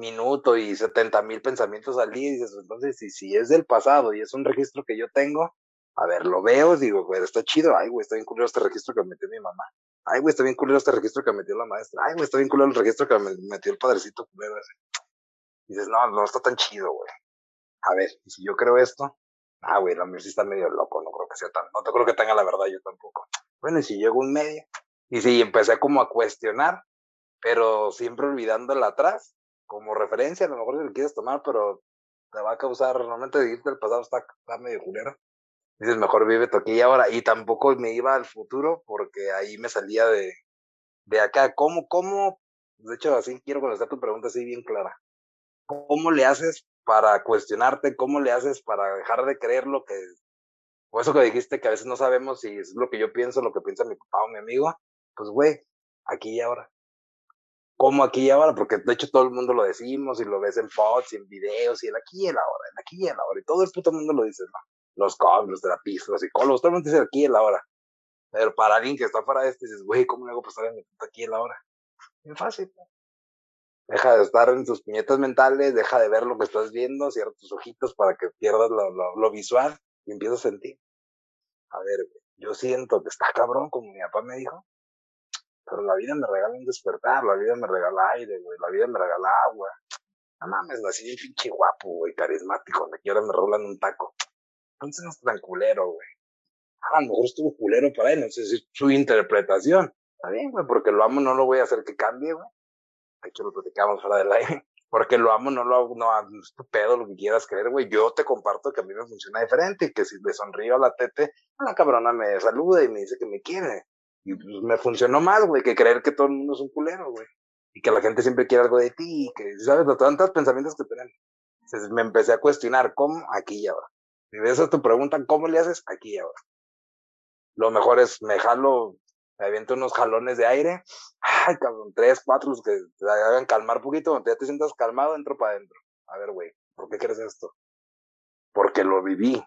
minuto y setenta mil pensamientos al día, y dices, entonces, si, si es del pasado y es un registro que yo tengo, a ver, lo veo, digo, güey, está chido, ay, güey, está bien culero este registro que metió mi mamá. Ay, güey, está bien culero este registro que metió la maestra. Ay, güey, está bien culero el registro que me metió el padrecito culero ese. Y dices, no, no está tan chido, güey. A ver, si yo creo esto, ah, güey, la mía sí está medio loco, no creo que sea tan, no te creo que tenga la verdad yo tampoco. Bueno, y si llego un medio, y si empecé como a cuestionar, pero siempre olvidándola atrás, como referencia, a lo mejor si lo quieres tomar, pero te va a causar, normalmente decirte el pasado está, está medio culero. Dices, mejor vive aquí y ahora. Y tampoco me iba al futuro porque ahí me salía de, de acá. ¿Cómo, cómo? De hecho, así quiero contestar tu pregunta así bien clara. ¿Cómo le haces para cuestionarte? ¿Cómo le haces para dejar de creer lo que... O eso que dijiste que a veces no sabemos si es lo que yo pienso, lo que piensa mi papá o mi amigo. Pues, güey, aquí y ahora. ¿Cómo aquí y ahora? Porque de hecho todo el mundo lo decimos y lo ves en fotos y en videos y el aquí y el ahora, el aquí y el ahora. Y todo el puto mundo lo dice, ¿no? los coaches, los terapistas, los psicólogos, todo el mundo dice aquí y la hora. Pero para alguien que está fuera de este, dices, güey, ¿cómo le hago para estar en el aquí y la hora? Bien fácil. Deja de estar en tus puñetas mentales, deja de ver lo que estás viendo, cierra tus ojitos para que pierdas lo, lo, visual y empiezas a sentir. A ver, yo siento que está cabrón, como mi papá me dijo, pero la vida me regala un despertar, la vida me regala aire, güey, la vida me regala agua. No mames, nací bien pinche guapo, güey, carismático, donde quiera me rolan un taco entonces no está tan culero, güey. Ah, a lo mejor estuvo culero para él, no sé si su interpretación. Está bien, güey, porque lo amo, no lo voy a hacer que cambie, güey. Aquí lo platicamos fuera del aire. Porque lo amo, no lo hago, no, es tu pedo, lo que quieras creer, güey. Yo te comparto que a mí me funciona diferente y que si le sonrío a la tete, la cabrona me saluda y me dice que me quiere. Y pues me funcionó más, güey, que creer que todo el mundo es un culero, güey. Y que la gente siempre quiere algo de ti, y que, ¿sabes? Los tantos pensamientos que tienen. Entonces me empecé a cuestionar, ¿cómo? Aquí y ahora. Si esa es tu pregunta, ¿cómo le haces? Aquí y ahora. Lo mejor es, me jalo, me aviento unos jalones de aire. Ay, cabrón, tres, cuatro, los que te hagan calmar un poquito. Cuando ya te sientas calmado, entro para adentro. A ver, güey, ¿por qué quieres esto? Porque lo viví.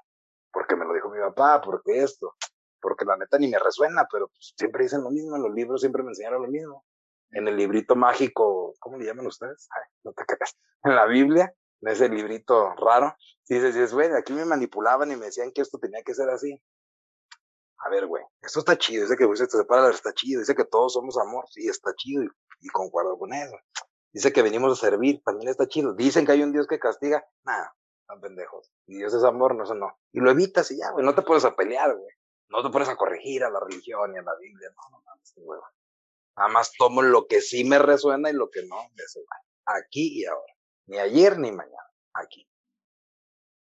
Porque me lo dijo mi papá, porque esto. Porque la neta ni me resuena, pero pues, siempre dicen lo mismo. En los libros siempre me enseñaron lo mismo. En el librito mágico, ¿cómo le llaman ustedes? Ay, no te creas. En la Biblia, en ese librito raro, dices, dices, güey, aquí me manipulaban y me decían que esto tenía que ser así. A ver, güey, esto está chido, dice que se te separa, está chido, dice que todos somos amor, sí, está chido y, concuerdo con eso. Dice que venimos a servir, también está chido. Dicen que hay un Dios que castiga, nada, están pendejos. Y Dios es amor, no, eso no. Y lo evitas y ya, güey, no te pones a pelear, güey. No te pones a corregir a la religión y a la Biblia, no, no mames, güey. Nada más tomo lo que sí me resuena y lo que no, eso, güey. Aquí y ahora. Ni ayer ni mañana, aquí.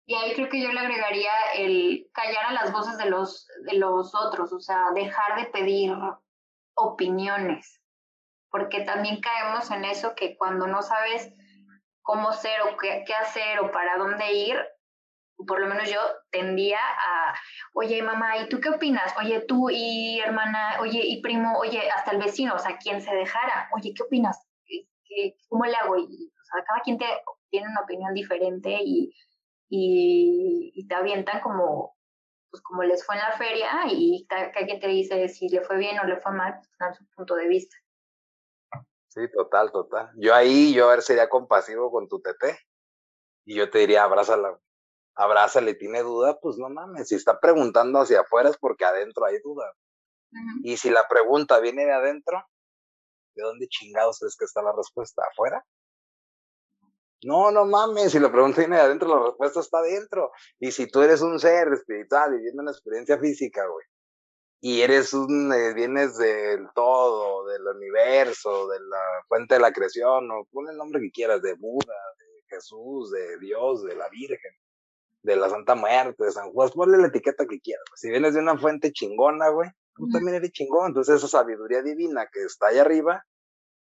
Y ahí creo que yo le agregaría el callar a las voces de los, de los otros, o sea, dejar de pedir opiniones, porque también caemos en eso que cuando no sabes cómo ser o qué, qué hacer o para dónde ir, por lo menos yo tendía a, oye mamá, ¿y tú qué opinas? Oye tú y hermana, oye y primo, oye hasta el vecino, o sea, quien se dejara, oye, ¿qué opinas? ¿Cómo le hago? Y, o sea, cada quien tiene una opinión diferente y y, te avientan como, pues como les fue en la feria y cada, quien te dice si le fue bien o le fue mal, pues dan su punto de vista. Sí, total, total. Yo ahí, yo a ver, sería compasivo con tu tete y yo te diría, abrázala, abrázale, tiene duda, pues no mames, si está preguntando hacia afuera es porque adentro hay duda. Y si la pregunta viene de adentro, ¿de dónde chingados es que está la respuesta? ¿Afuera? No, no mames, si la pregunta viene de adentro, la respuesta está adentro. Y si tú eres un ser espiritual viviendo una experiencia física, güey, y eres un, eh, vienes del todo, del universo, de la fuente de la creación, o pon el nombre que quieras, de Buda, de Jesús, de Dios, de la Virgen, de la Santa Muerte, de San Juan, ponle la etiqueta que quieras. Si vienes de una fuente chingona, güey, tú también eres chingón. Entonces esa sabiduría divina que está ahí arriba,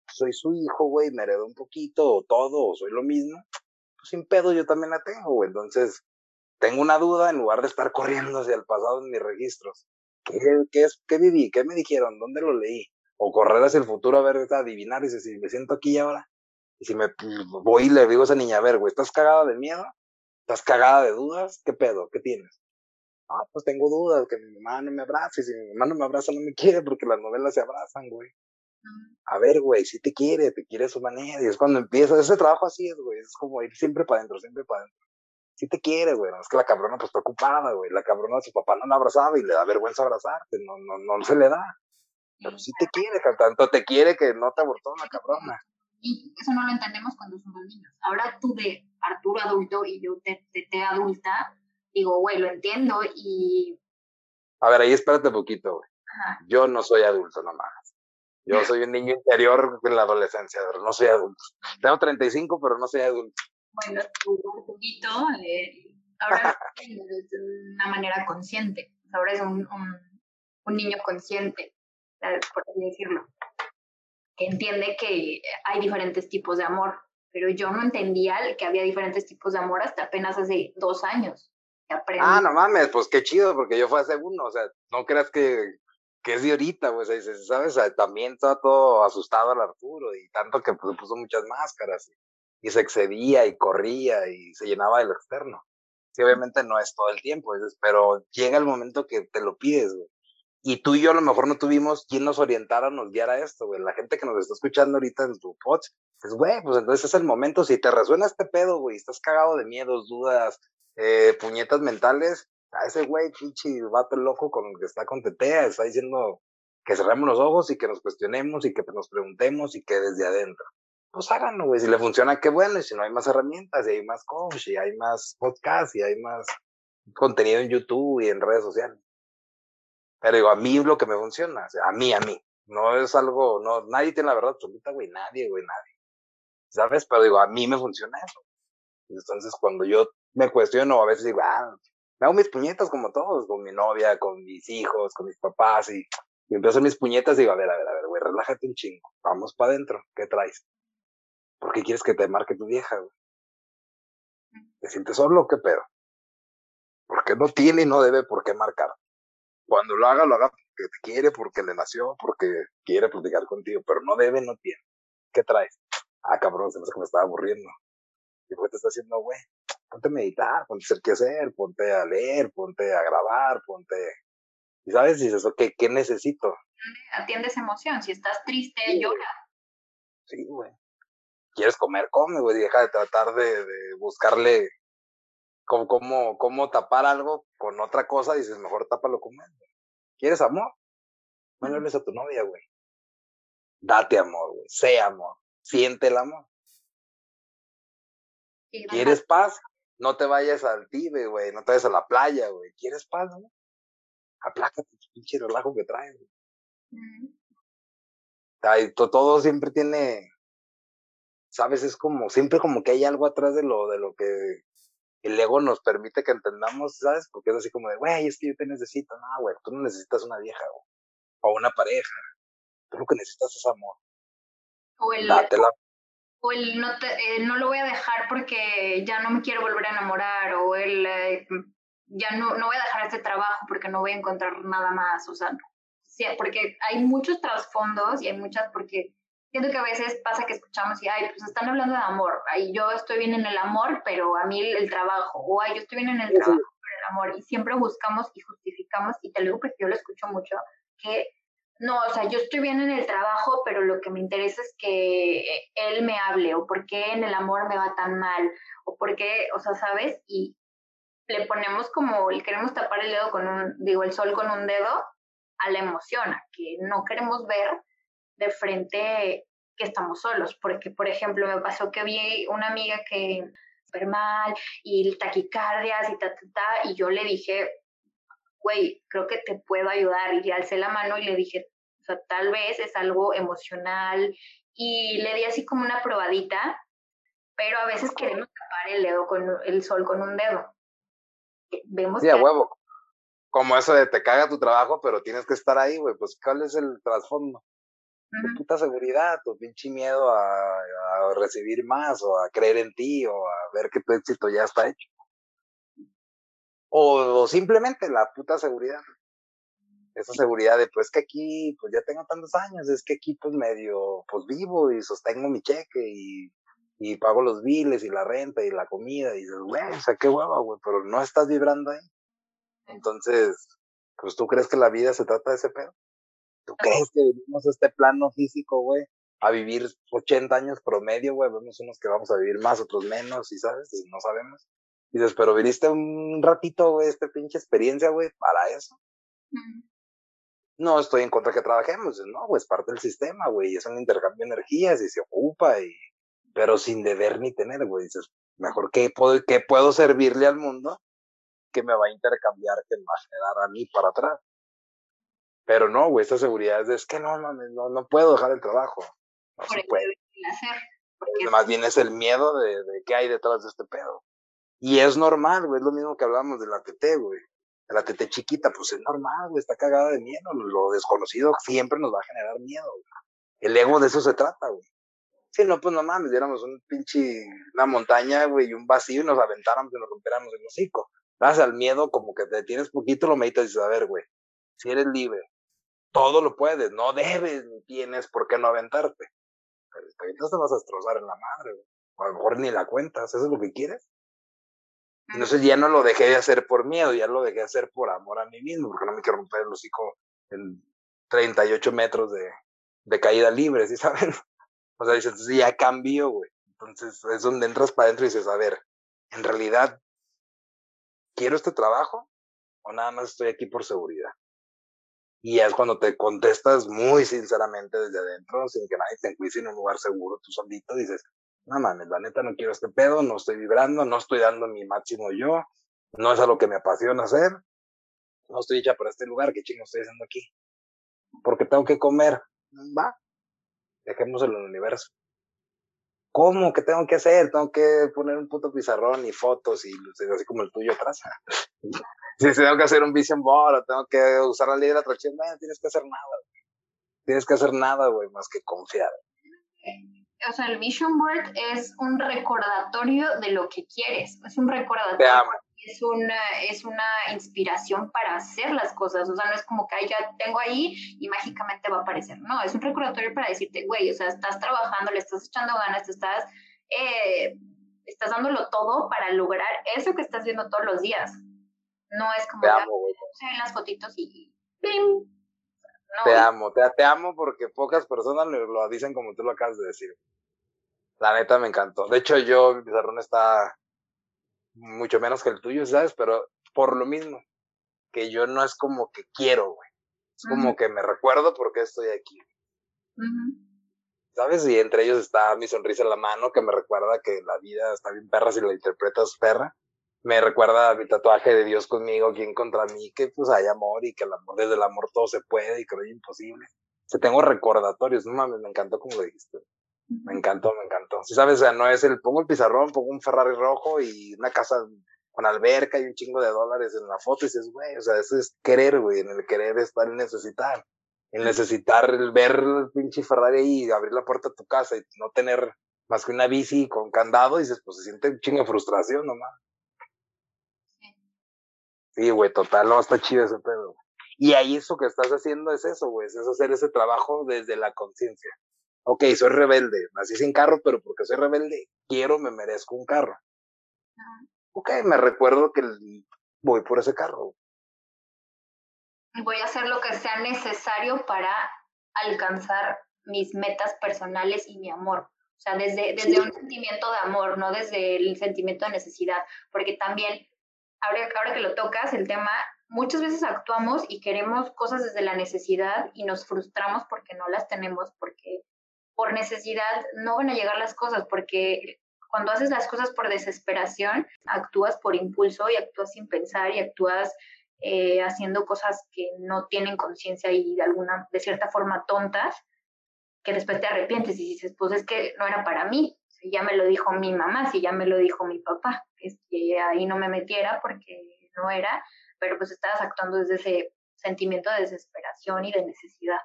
soy su hijo, güey, me heredó un poquito o todo, o soy lo mismo, pues sin pedo yo también la tengo, güey. Entonces, tengo una duda en lugar de estar corriendo hacia el pasado en mis registros. ¿Qué, qué, es, qué viví? ¿Qué me dijeron? ¿Dónde lo leí? O correr hacia el futuro a ver, adivinar, y si me siento aquí y ahora. Y si me pues, voy y le digo a esa niña, a ver, güey, ¿estás cagada de miedo? ¿Estás cagada de dudas? ¿Qué pedo? ¿Qué tienes? Ah, pues tengo dudas, que mi mamá no me abraza, y si mi mamá no me abraza no me quiere porque las novelas se abrazan, güey. A ver, güey, si te quiere, te quiere a su manera, y es cuando empieza, ese trabajo así es, güey, es como ir siempre para adentro, siempre para adentro. Si te quiere, güey, no es que la cabrona pues está ocupada, güey, la cabrona su papá no la abrazaba y le da vergüenza abrazarte, no, no, no se le da. Pero sí te quiere, tanto te quiere que no te abortó la cabrona. Y eso no lo entendemos cuando somos niños. Ahora tú de Arturo adulto y yo de, de, adulta, digo, güey, lo entiendo y... A ver, ahí espérate un poquito, güey. Yo no soy adulto nomás. Yo soy un niño interior en la adolescencia, pero no soy adulto. Tengo 35, pero no soy adulto. Bueno, tú un poquito, eh, ahora de una manera consciente. Ahora es un, un, niño consciente, por así decirlo, entiende que hay diferentes tipos de amor. Pero yo no entendía que había diferentes tipos de amor hasta apenas hace dos años. Ah, no mames, pues qué chido, porque yo fue hace uno, o sea, no creas que, que es de ahorita, pues, ¿sabes? también estaba todo asustado al Arturo y tanto que pues, puso muchas máscaras y, se excedía y corría y se llenaba del externo. Sí, obviamente no es todo el tiempo, pero llega el momento que te lo pides, güey. Y tú y yo a lo mejor no tuvimos quien nos orientara, nos guiara esto, güey. La gente que nos está escuchando ahorita en tu podcast, pues, güey, pues entonces es el momento. Si te resuena este pedo, güey, estás cagado de miedos, dudas, eh, puñetas mentales, a ese güey, pinche vato loco con el que está con Tetea, está diciendo que cerremos los ojos y que nos cuestionemos y que nos preguntemos y que desde adentro. Pues háganlo, güey. Si le funciona, qué bueno. Y si no hay más herramientas, y hay más coach, y hay más podcast, y hay más contenido en YouTube y en redes sociales. Pero digo, a mí es lo que me funciona. O sea, a mí, a mí. No es algo, no, nadie tiene la verdad absoluta, güey. Nadie, güey, nadie. ¿Sabes? Pero digo, a mí me funciona eso. Entonces, cuando yo me cuestiono, a veces digo, ah, me hago mis puñetas como todos, con mi novia, con mis hijos, con mis papás, y, empiezo a hacer mis puñetas y digo, a ver, a ver, a ver, güey, relájate un chingo, vamos para adentro, ¿qué traes? ¿Por qué quieres que te marque tu vieja, güey? ¿Te sientes solo o qué pedo? Porque no tiene y no debe por qué marcar. Cuando lo haga, lo haga porque te quiere, porque le nació, porque quiere platicar contigo, pero no debe, no tiene. ¿Qué traes? Ah, cabrón, se me hace que me estaba aburriendo. ¿Y por qué te está haciendo, güey? ponte a meditar, ponte a hacer qué hacer, ponte a leer, ponte a grabar, ponte... ¿Y sabes? Dices, ok, ¿qué necesito? Atiende esa emoción. Si estás triste, llora. Sí, güey. ¿Quieres comer? Come, güey. Deja de tratar de, de buscarle cómo, cómo, cómo tapar algo con otra cosa. Dices, mejor tápalo comiendo. ¿Quieres amor? No le hables a tu novia, güey. Date amor, güey. Sé amor. Siente el amor. ¿Quieres paz? no te vayas al Tibe, güey, no te vayas a la playa, güey. ¿Quieres paz, no? Aplácate pinche relajo que traes, güey. todo siempre tiene, sabes, es como, siempre como que hay algo atrás de lo, de lo que el ego nos permite que entendamos, ¿sabes? Porque es así como de, güey, es que yo te necesito. No, güey, tú no necesitas una vieja, güey. O una pareja. Tú lo que necesitas es amor. O el, Dátela o el no, te, eh, no lo voy a dejar porque ya no me quiero volver a enamorar, o el eh, ya no, no voy a dejar este trabajo porque no voy a encontrar nada más, o sea, sí, porque hay muchos trasfondos y hay muchas, porque siento que a veces pasa que escuchamos y, ay, pues están hablando de amor, ay, yo estoy bien en el amor, pero a mí el, trabajo, o ay, yo estoy bien en el trabajo, pero el amor, y siempre buscamos y justificamos, y te lo digo porque yo lo escucho mucho, que no, o sea, yo estoy bien en el trabajo, pero lo que me interesa es que él me hable, o por qué en el amor me va tan mal, o por qué, o sea, ¿sabes? Y le ponemos como, le queremos tapar el dedo con un, digo, el sol con un dedo a la emoción, a que no queremos ver de frente estamos solos, porque, por ejemplo, me pasó que vi una amiga que súper mal y taquicardias y ta, ta, ta, y yo le dije, güey, creo que te puedo ayudar. Y le alcé la mano y le dije, o sea, tal vez es algo emocional y le di así como una probadita, pero a veces queremos tapar el dedo con el sol con un dedo. Vemos sí, a huevo. como eso de te caga tu trabajo, pero tienes que estar ahí, güey, pues ¿cuál es el trasfondo? Tu puta seguridad, tu pinche miedo a, a, recibir más o a creer en ti o a ver que tu éxito ya está hecho. O, simplemente la puta seguridad. Esa seguridad de, pues que aquí, pues ya tengo tantos años, es que aquí pues medio, pues vivo y sostengo mi cheque y, y pago los biles y la renta y la comida y dices, güey, o sea, qué hueva, güey, pero no estás vibrando ahí. Entonces, pues tú crees que la vida se trata de ese pedo. ¿Tú crees que vivimos este plano físico, güey? A vivir 80 años promedio, güey. Vemos unos que vamos a vivir más, otros menos, y sabes, y no sabemos. Y dices, pero viniste un ratito, güey, esta pinche experiencia, güey, para eso. No estoy en contra que trabajemos, no, güey, es parte del sistema, güey, es un intercambio de energías y se ocupa, y, pero sin deber ni tener, güey, dices, mejor que puedo, que puedo servirle al mundo que me va a intercambiar, que me va a generar a mí para atrás. Pero no, güey, esta seguridad es, que no, no, no, no puedo dejar el trabajo. No se puede. Hacer, Más bien es el miedo de, de qué hay detrás de este pedo. Y es normal, güey, es lo mismo que hablamos de la TT, güey. La TT chiquita, pues es normal, güey, está cagada de miedo. Lo desconocido siempre nos va a generar miedo, güey. El ego de eso se trata, güey. Si no, pues no mames, diéramos un pinche, una montaña, güey, y un vacío y nos aventáramos y nos rompiéramos el hocico. Vas al miedo, como que te tienes poquito, lo meditas y dices, a ver, güey, si eres libre, todo lo puedes, no debes ni tienes por qué no aventarte. Pero si te avientas te vas a destrozar en la madre, güey. O a lo mejor ni la cuentas, ¿eso es lo que quieres? Entonces ya no lo dejé de hacer por miedo, ya lo dejé de hacer por amor a mí mismo, porque no me quiero romper el hocico en 38 metros de, de caída libre, ¿sí saben? O sea, dices, ya cambió, güey. Entonces es donde entras para adentro y dices, a ver, en realidad, ¿quiero este trabajo o nada más estoy aquí por seguridad? Y es cuando te contestas muy sinceramente desde adentro, sin que nadie te enjuicie en un lugar seguro, tú solito dices, no mames, la neta no quiero este pedo, no estoy vibrando, no estoy dando mi máximo yo, no es a lo que me apasiona hacer, no estoy hecha para este lugar, ¿qué chingo estoy haciendo aquí? Porque tengo que comer, va, dejémoselo en el universo. ¿Cómo? ¿Qué tengo que hacer? Tengo que poner un puto pizarrón y fotos y así como el tuyo atrás. si tengo que hacer un vision board o tengo que usar la ley de la atracción, no tienes que hacer nada. Tienes que hacer nada, güey, más que confiar. O sea, el vision board es un recordatorio de lo que quieres. Es un recordatorio. Es una, es una inspiración para hacer las cosas. O sea, no es como que ya tengo ahí y mágicamente va a aparecer. No, es un recordatorio para decirte, güey, o sea, estás trabajando, le estás echando ganas, te estás, eh, estás dándolo todo para lograr eso que estás viendo todos los días. No es como te amo, las fotitos y ¡pim! te amo, te, te, amo porque pocas personas lo, dicen como tú lo acabas de decir. La neta me encantó. De hecho, yo, mi pizarrón está mucho menos que el tuyo, ¿sabes? Pero por lo mismo, que yo no es como que quiero, güey. Es como que me recuerdo porque estoy aquí. ¿Sabes? Y entre ellos está mi sonrisa en la mano, que me recuerda que la vida está bien perra si la interpretas perra me recuerda mi tatuaje de Dios conmigo, quien contra mí, que pues hay amor y que el amor, desde el amor todo se puede y que no es imposible. O tengo recordatorios, no mames, me encantó como lo dijiste. Me encantó, me encantó. Si sabes, o sea, no es el, pongo el pizarrón, pongo un Ferrari rojo y una casa con alberca y un chingo de dólares en la foto y dices, güey, o sea, eso es querer, güey, en el querer estar en necesitar. El necesitar, el ver el pinche Ferrari y abrir la puerta a tu casa y no tener más que una bici con candado, y dices, pues se siente un chingo de frustración nomás. Sí, güey, total, no, está chido ese pedo. Y ahí eso que estás haciendo es eso, güey, es hacer ese trabajo desde la conciencia. Ok, soy rebelde, nací sin carro, pero porque soy rebelde, quiero, me merezco un carro. Ok, me recuerdo que voy por ese carro. Voy a hacer lo que sea necesario para alcanzar mis metas personales y mi amor. O sea, desde, desde un sentimiento de amor, no desde el sentimiento de necesidad, porque también ahora, que lo tocas, el tema, muchas veces actuamos y queremos cosas desde la necesidad y nos frustramos porque no las tenemos, porque por necesidad no van a llegar las cosas, porque cuando haces las cosas por desesperación, actúas por impulso y actúas sin pensar y actúas eh, haciendo cosas que no tienen conciencia y de alguna, de cierta forma tontas, que después te arrepientes y dices, pues es que no era para mí, si ya me lo dijo mi mamá, si ya me lo dijo mi papá, que ahí no me metiera porque no era, pero pues estabas actuando desde ese sentimiento de desesperación y de necesidad.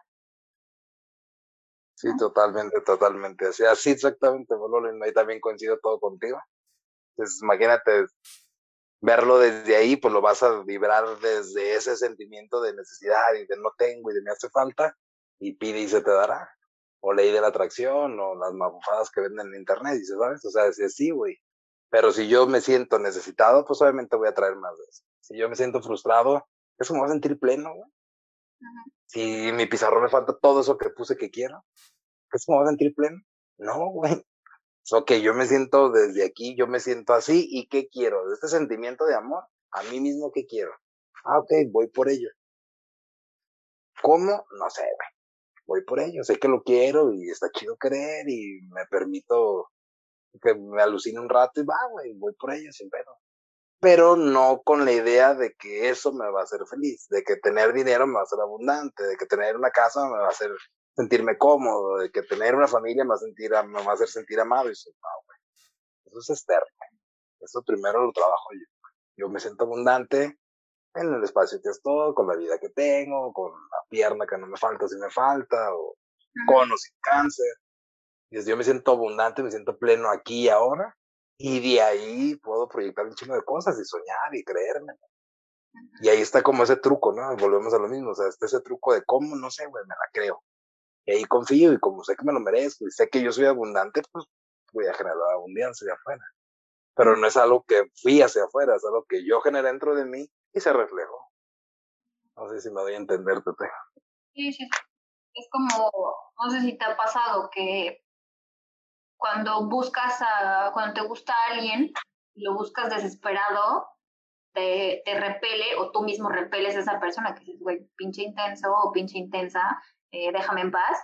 Sí, totalmente, totalmente. Así, así exactamente, Bololín. Ahí también coincido todo contigo. Entonces, imagínate verlo desde ahí, pues lo vas a vibrar desde ese sentimiento de necesidad y de no tengo y de me hace falta, y pide y se te dará. O ley de la atracción, o las mabufadas que venden en internet, y ¿sabes? O sea, es así, güey. Pero si yo me siento necesitado, pues obviamente voy a traer más de eso. Si yo me siento frustrado, eso me va a sentir pleno, güey. Si mi pizarrón me falta todo eso que puse que quiero, ¿eso me va a sentir pleno? No, güey. So que yo me siento desde aquí, yo me siento así, ¿y qué quiero? De este sentimiento de amor, a mí mismo, ¿qué quiero? Ah, ok, voy por ello. ¿Cómo? No sé, güey. Voy por ello, sé que lo quiero y está chido creer y me permito que me alucine un rato y va, güey, voy por ello sin pedo. Pero no con la idea de que eso me va a hacer feliz, de que tener dinero me va a hacer abundante, de que tener una casa me va a hacer sentirme cómodo, de que tener una familia me va a, sentir, me va a hacer sentir amado. Y eso, no, güey, eso es externo. Eso primero lo trabajo yo. Yo me siento abundante en el espacio que estoy, con la vida que tengo, con la pierna que no me falta si me falta, o con o sin cáncer. Y yo me siento abundante, me siento pleno aquí y ahora. Y de ahí puedo proyectar un chingo de cosas y soñar y creerme. Y ahí está como ese truco, ¿no? Volvemos a lo mismo. O sea, está ese truco de cómo, no sé, güey, me la creo. Y ahí confío y como sé que me lo merezco y sé que yo soy abundante, pues voy a generar abundancia de afuera. Pero no es algo que fui hacia afuera, es algo que yo generé dentro de mí y se reflejó. No sé si me doy a entender, Pepe. Sí, sí. Es como, no sé si te ha pasado que cuando buscas a, cuando te gusta a alguien, lo buscas desesperado, te, te repele o tú mismo repeles a esa persona que dices, güey, pinche intenso o pinche intensa, eh, déjame en paz.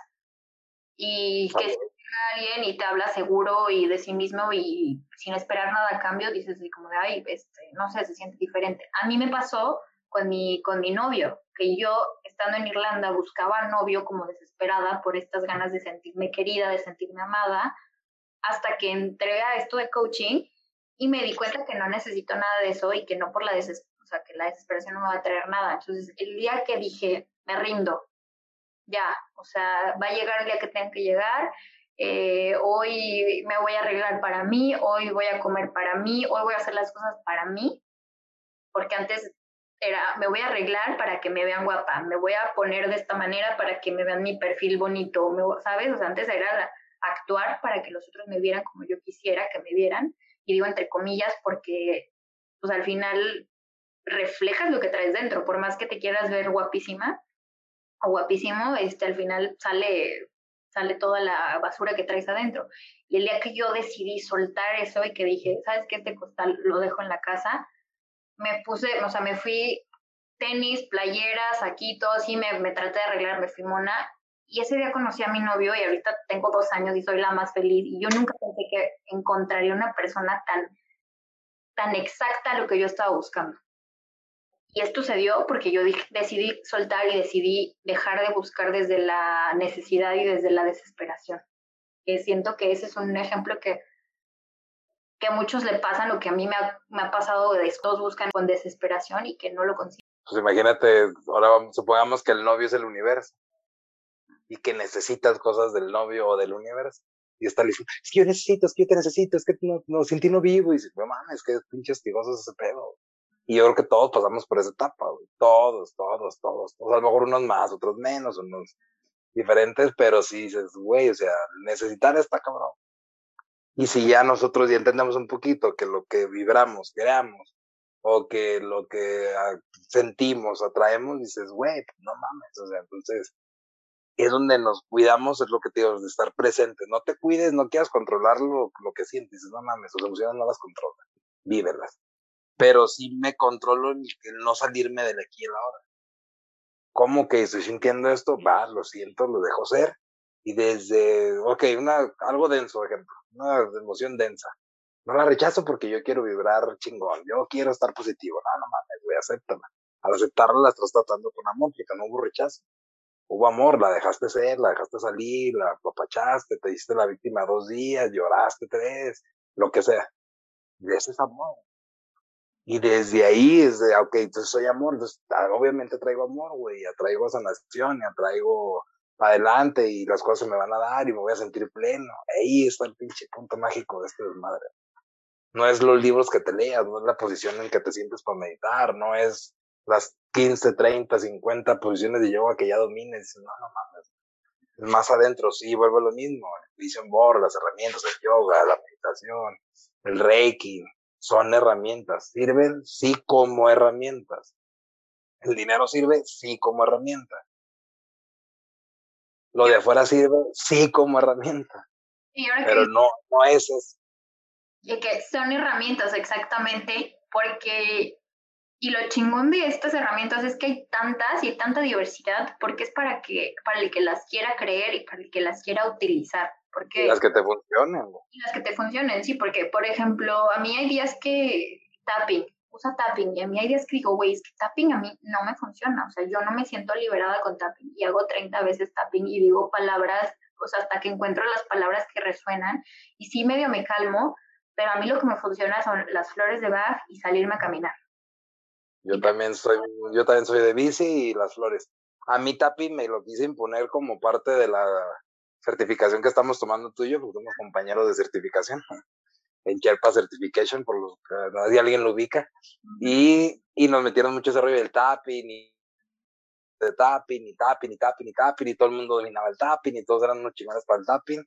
Y que alguien y te habla seguro y de sí mismo y sin esperar nada a cambio, dices como de, ay, este, no sé, se siente diferente. A mí me pasó con mi, con mi novio, que yo estando en Irlanda buscaba novio como desesperada por estas ganas de sentirme querida, de sentirme amada, hasta que entré a esto de coaching y me di cuenta que no necesito nada de eso y que no por la desesperación, o sea, que la desesperación no me va a traer nada. Entonces, el día que dije, me rindo, ya, o sea, va a llegar el día que tenga que llegar, eh, hoy me voy a arreglar para mí, hoy voy a comer para mí, hoy voy a hacer las cosas para mí, porque antes era, me voy a arreglar para que me vean guapa, me voy a poner de esta manera para que me vean mi perfil bonito, ¿sabes? O sea, antes era actuar para que los otros me vieran como yo quisiera que me vieran, y digo entre comillas porque pues al final reflejas lo que traes dentro, por más que te quieras ver guapísima o guapísimo, este al final sale sale toda la basura que traes adentro. Y el día que yo decidí soltar eso y que dije, ¿sabes qué? Este costal lo dejo en la casa, me puse, o sea, me fui tenis, playeras, saquitos, y me, me traté de arreglar, me fui mona y ese día conocí a mi novio y ahorita tengo dos años y soy la más feliz. Y yo nunca pensé que encontraría una persona tan, tan exacta a lo que yo estaba buscando. Y esto se dio porque yo decidí soltar y decidí dejar de buscar desde la necesidad y desde la desesperación. Que siento que ese es un ejemplo que, que a muchos le pasan, lo que a mí me ha, pasado de todos buscan con desesperación y que no lo consiguen. Pues imagínate, ahora supongamos que el novio es el universo y que necesitas cosas del novio o del universo. Y está diciendo, es que yo necesito, es que yo te necesito, es que no, no sin ti no vivo. Y dice, no mames, que pinche hostigoso ese pedo. Y yo creo que todos pasamos por esa etapa, güey. Todos, todos, todos. O a lo mejor unos más, otros menos, unos diferentes, pero sí dices, güey, o sea, necesitar esta cabrón. Y si ya nosotros ya entendemos un poquito que lo que vibramos, creamos, o que lo que ah, sentimos, atraemos, dices, güey, pues no mames, o sea, entonces es donde nos cuidamos, es lo que te digo, de estar presente. No te cuides, no quieras controlar lo, que sientes, no mames, tus emociones no las controlas, vívelas. Pero sí me controlo en no salirme del aquí y la ahora. ¿Cómo que estoy sintiendo esto? Va, lo siento, lo dejo ser. Y desde, ok, una, algo denso, ejemplo, una emoción densa. No la rechazo porque yo quiero vibrar chingón, yo quiero estar positivo. No, no mames, voy a aceptarla. Al aceptarla la estás tratando con amor, porque no hubo rechazo hubo amor, la dejaste ser, la dejaste salir, la apapachaste, te diste la víctima dos días, lloraste tres, lo que sea. Y ese es amor. Y desde ahí, desde, ok, entonces soy amor, entonces ah, obviamente traigo amor, güey, atraigo sanación, atraigo adelante y las cosas me van a dar y me voy a sentir pleno. Ahí está el pinche punto mágico de este desmadre. No es los libros que te leas, no es la posición en que te sientes para meditar, no es las 15, 30, 50 posiciones de yoga que ya domines. No, no mames. Es más adentro, sí, vuelvo a lo mismo. Vision board, las herramientas, el yoga, la meditación, el reiki, son herramientas. Sirven, sí, como herramientas. El dinero sirve, sí, como herramienta. Lo de afuera sirve, sí, como herramienta. pero no, no es eso. Y que son herramientas exactamente, porque, y lo chingón de estas herramientas es que hay tantas y tanta diversidad, porque es para que, para el que las quiera creer y para el que las quiera utilizar. Porque, las que te funcionen. Y las que te funcionen, sí, porque, por ejemplo, a mí hay días que tapping, usa tapping, y a mí hay días que digo, güey, es que tapping a mí no me funciona, o sea, yo no me siento liberada con tapping, y hago 30 veces tapping y digo palabras, o sea, hasta que encuentro las palabras que resuenan, y sí medio me calmo, pero a mí lo que me funciona son las flores de Bach y salirme a caminar. Yo también soy, yo también soy de bici y las flores. A mí tapping me lo quise imponer como parte de la certificación que estamos tomando tú y yo, porque somos compañeros de certificación en Sherpa Certification, por los que nadie alguien lo ubica, y, y nos metieron mucho ese rollo del tapping, y de tapping, y tapping, y tapping, y tapping, y todo el mundo dominaba el tapping, y todos eran unos chingones para el tapping.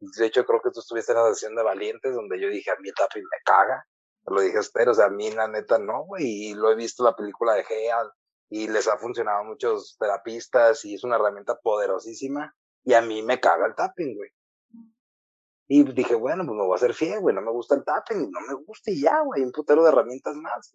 De hecho, creo que tú estuviste en la sesión de Valientes, donde yo dije, a mí el tapping me caga. Lo dije, espero, o sea, a mí la neta no, güey, y lo he visto en la película de Heal, y les ha funcionado a muchos terapistas, y es una herramienta poderosísima y a mí me caga el tapping, güey. Y dije, bueno, pues me voy a hacer fiel, güey. No me gusta el tapping, no me gusta y ya, güey. Un putero de herramientas más.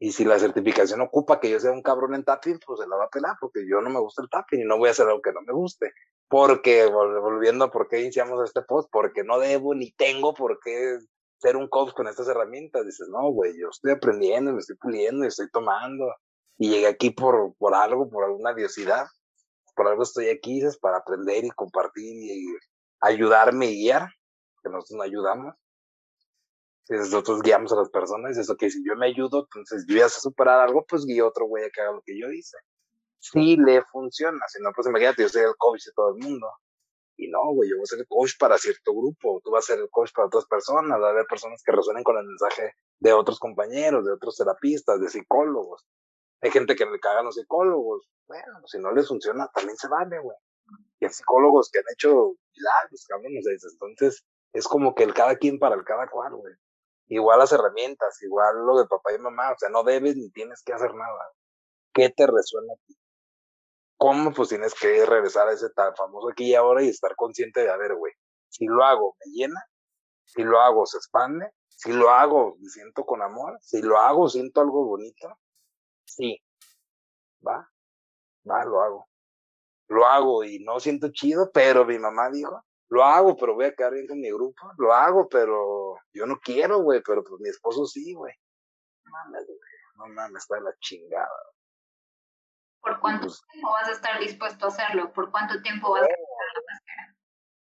Y si la certificación ocupa que yo sea un cabrón en tapping, pues se la va a pelar, porque yo no me gusta el tapping y no voy a hacer algo que no me guste. Porque, volviendo a por qué iniciamos este post, porque no debo ni tengo por qué ser un coach con estas herramientas. Dices, no, güey, yo estoy aprendiendo, me estoy puliendo y estoy tomando. Y llegué aquí por, por algo, por alguna diosidad por algo estoy aquí, es para aprender y compartir y ayudarme y guiar, que nosotros nos ayudamos. nosotros guiamos a las personas, eso que si yo me ayudo, entonces yo ya sé superar algo, pues guío a otro güey a que haga lo que yo hice. Sí le funciona, si no, pues imagínate, yo soy el coach de todo el mundo. Y no, güey, yo voy a ser el coach para cierto grupo, tú vas a ser el coach para otras personas, va a haber personas que resuenen con el mensaje de otros compañeros, de otros terapistas, de psicólogos. Hay gente que le cagan los psicólogos. Bueno, si no les funciona, también se vale, güey. Y hay psicólogos que han hecho milagros, cabrón. Entonces, es como que el cada quien para el cada cual, güey. Igual las herramientas, igual lo de papá y mamá. O sea, no debes ni tienes que hacer nada. ¿Qué te resuena a ti? ¿Cómo? Pues tienes que regresar a ese tan famoso aquí y ahora y estar consciente de, a ver, güey, si lo hago, me llena. Si lo hago, se expande. Si lo hago, me siento con amor. Si lo hago, siento algo bonito sí, va, va, lo hago. Lo hago y no siento chido, pero mi mamá dijo, lo hago, pero voy a quedar bien con mi grupo. Lo hago, pero yo no quiero, güey, pero pues mi esposo sí, güey. Mames, güey, no mames, está de la chingada. ¿Por cuánto pues tiempo vas a estar dispuesto a hacerlo? ¿Por cuánto tiempo vas a estar la máscara?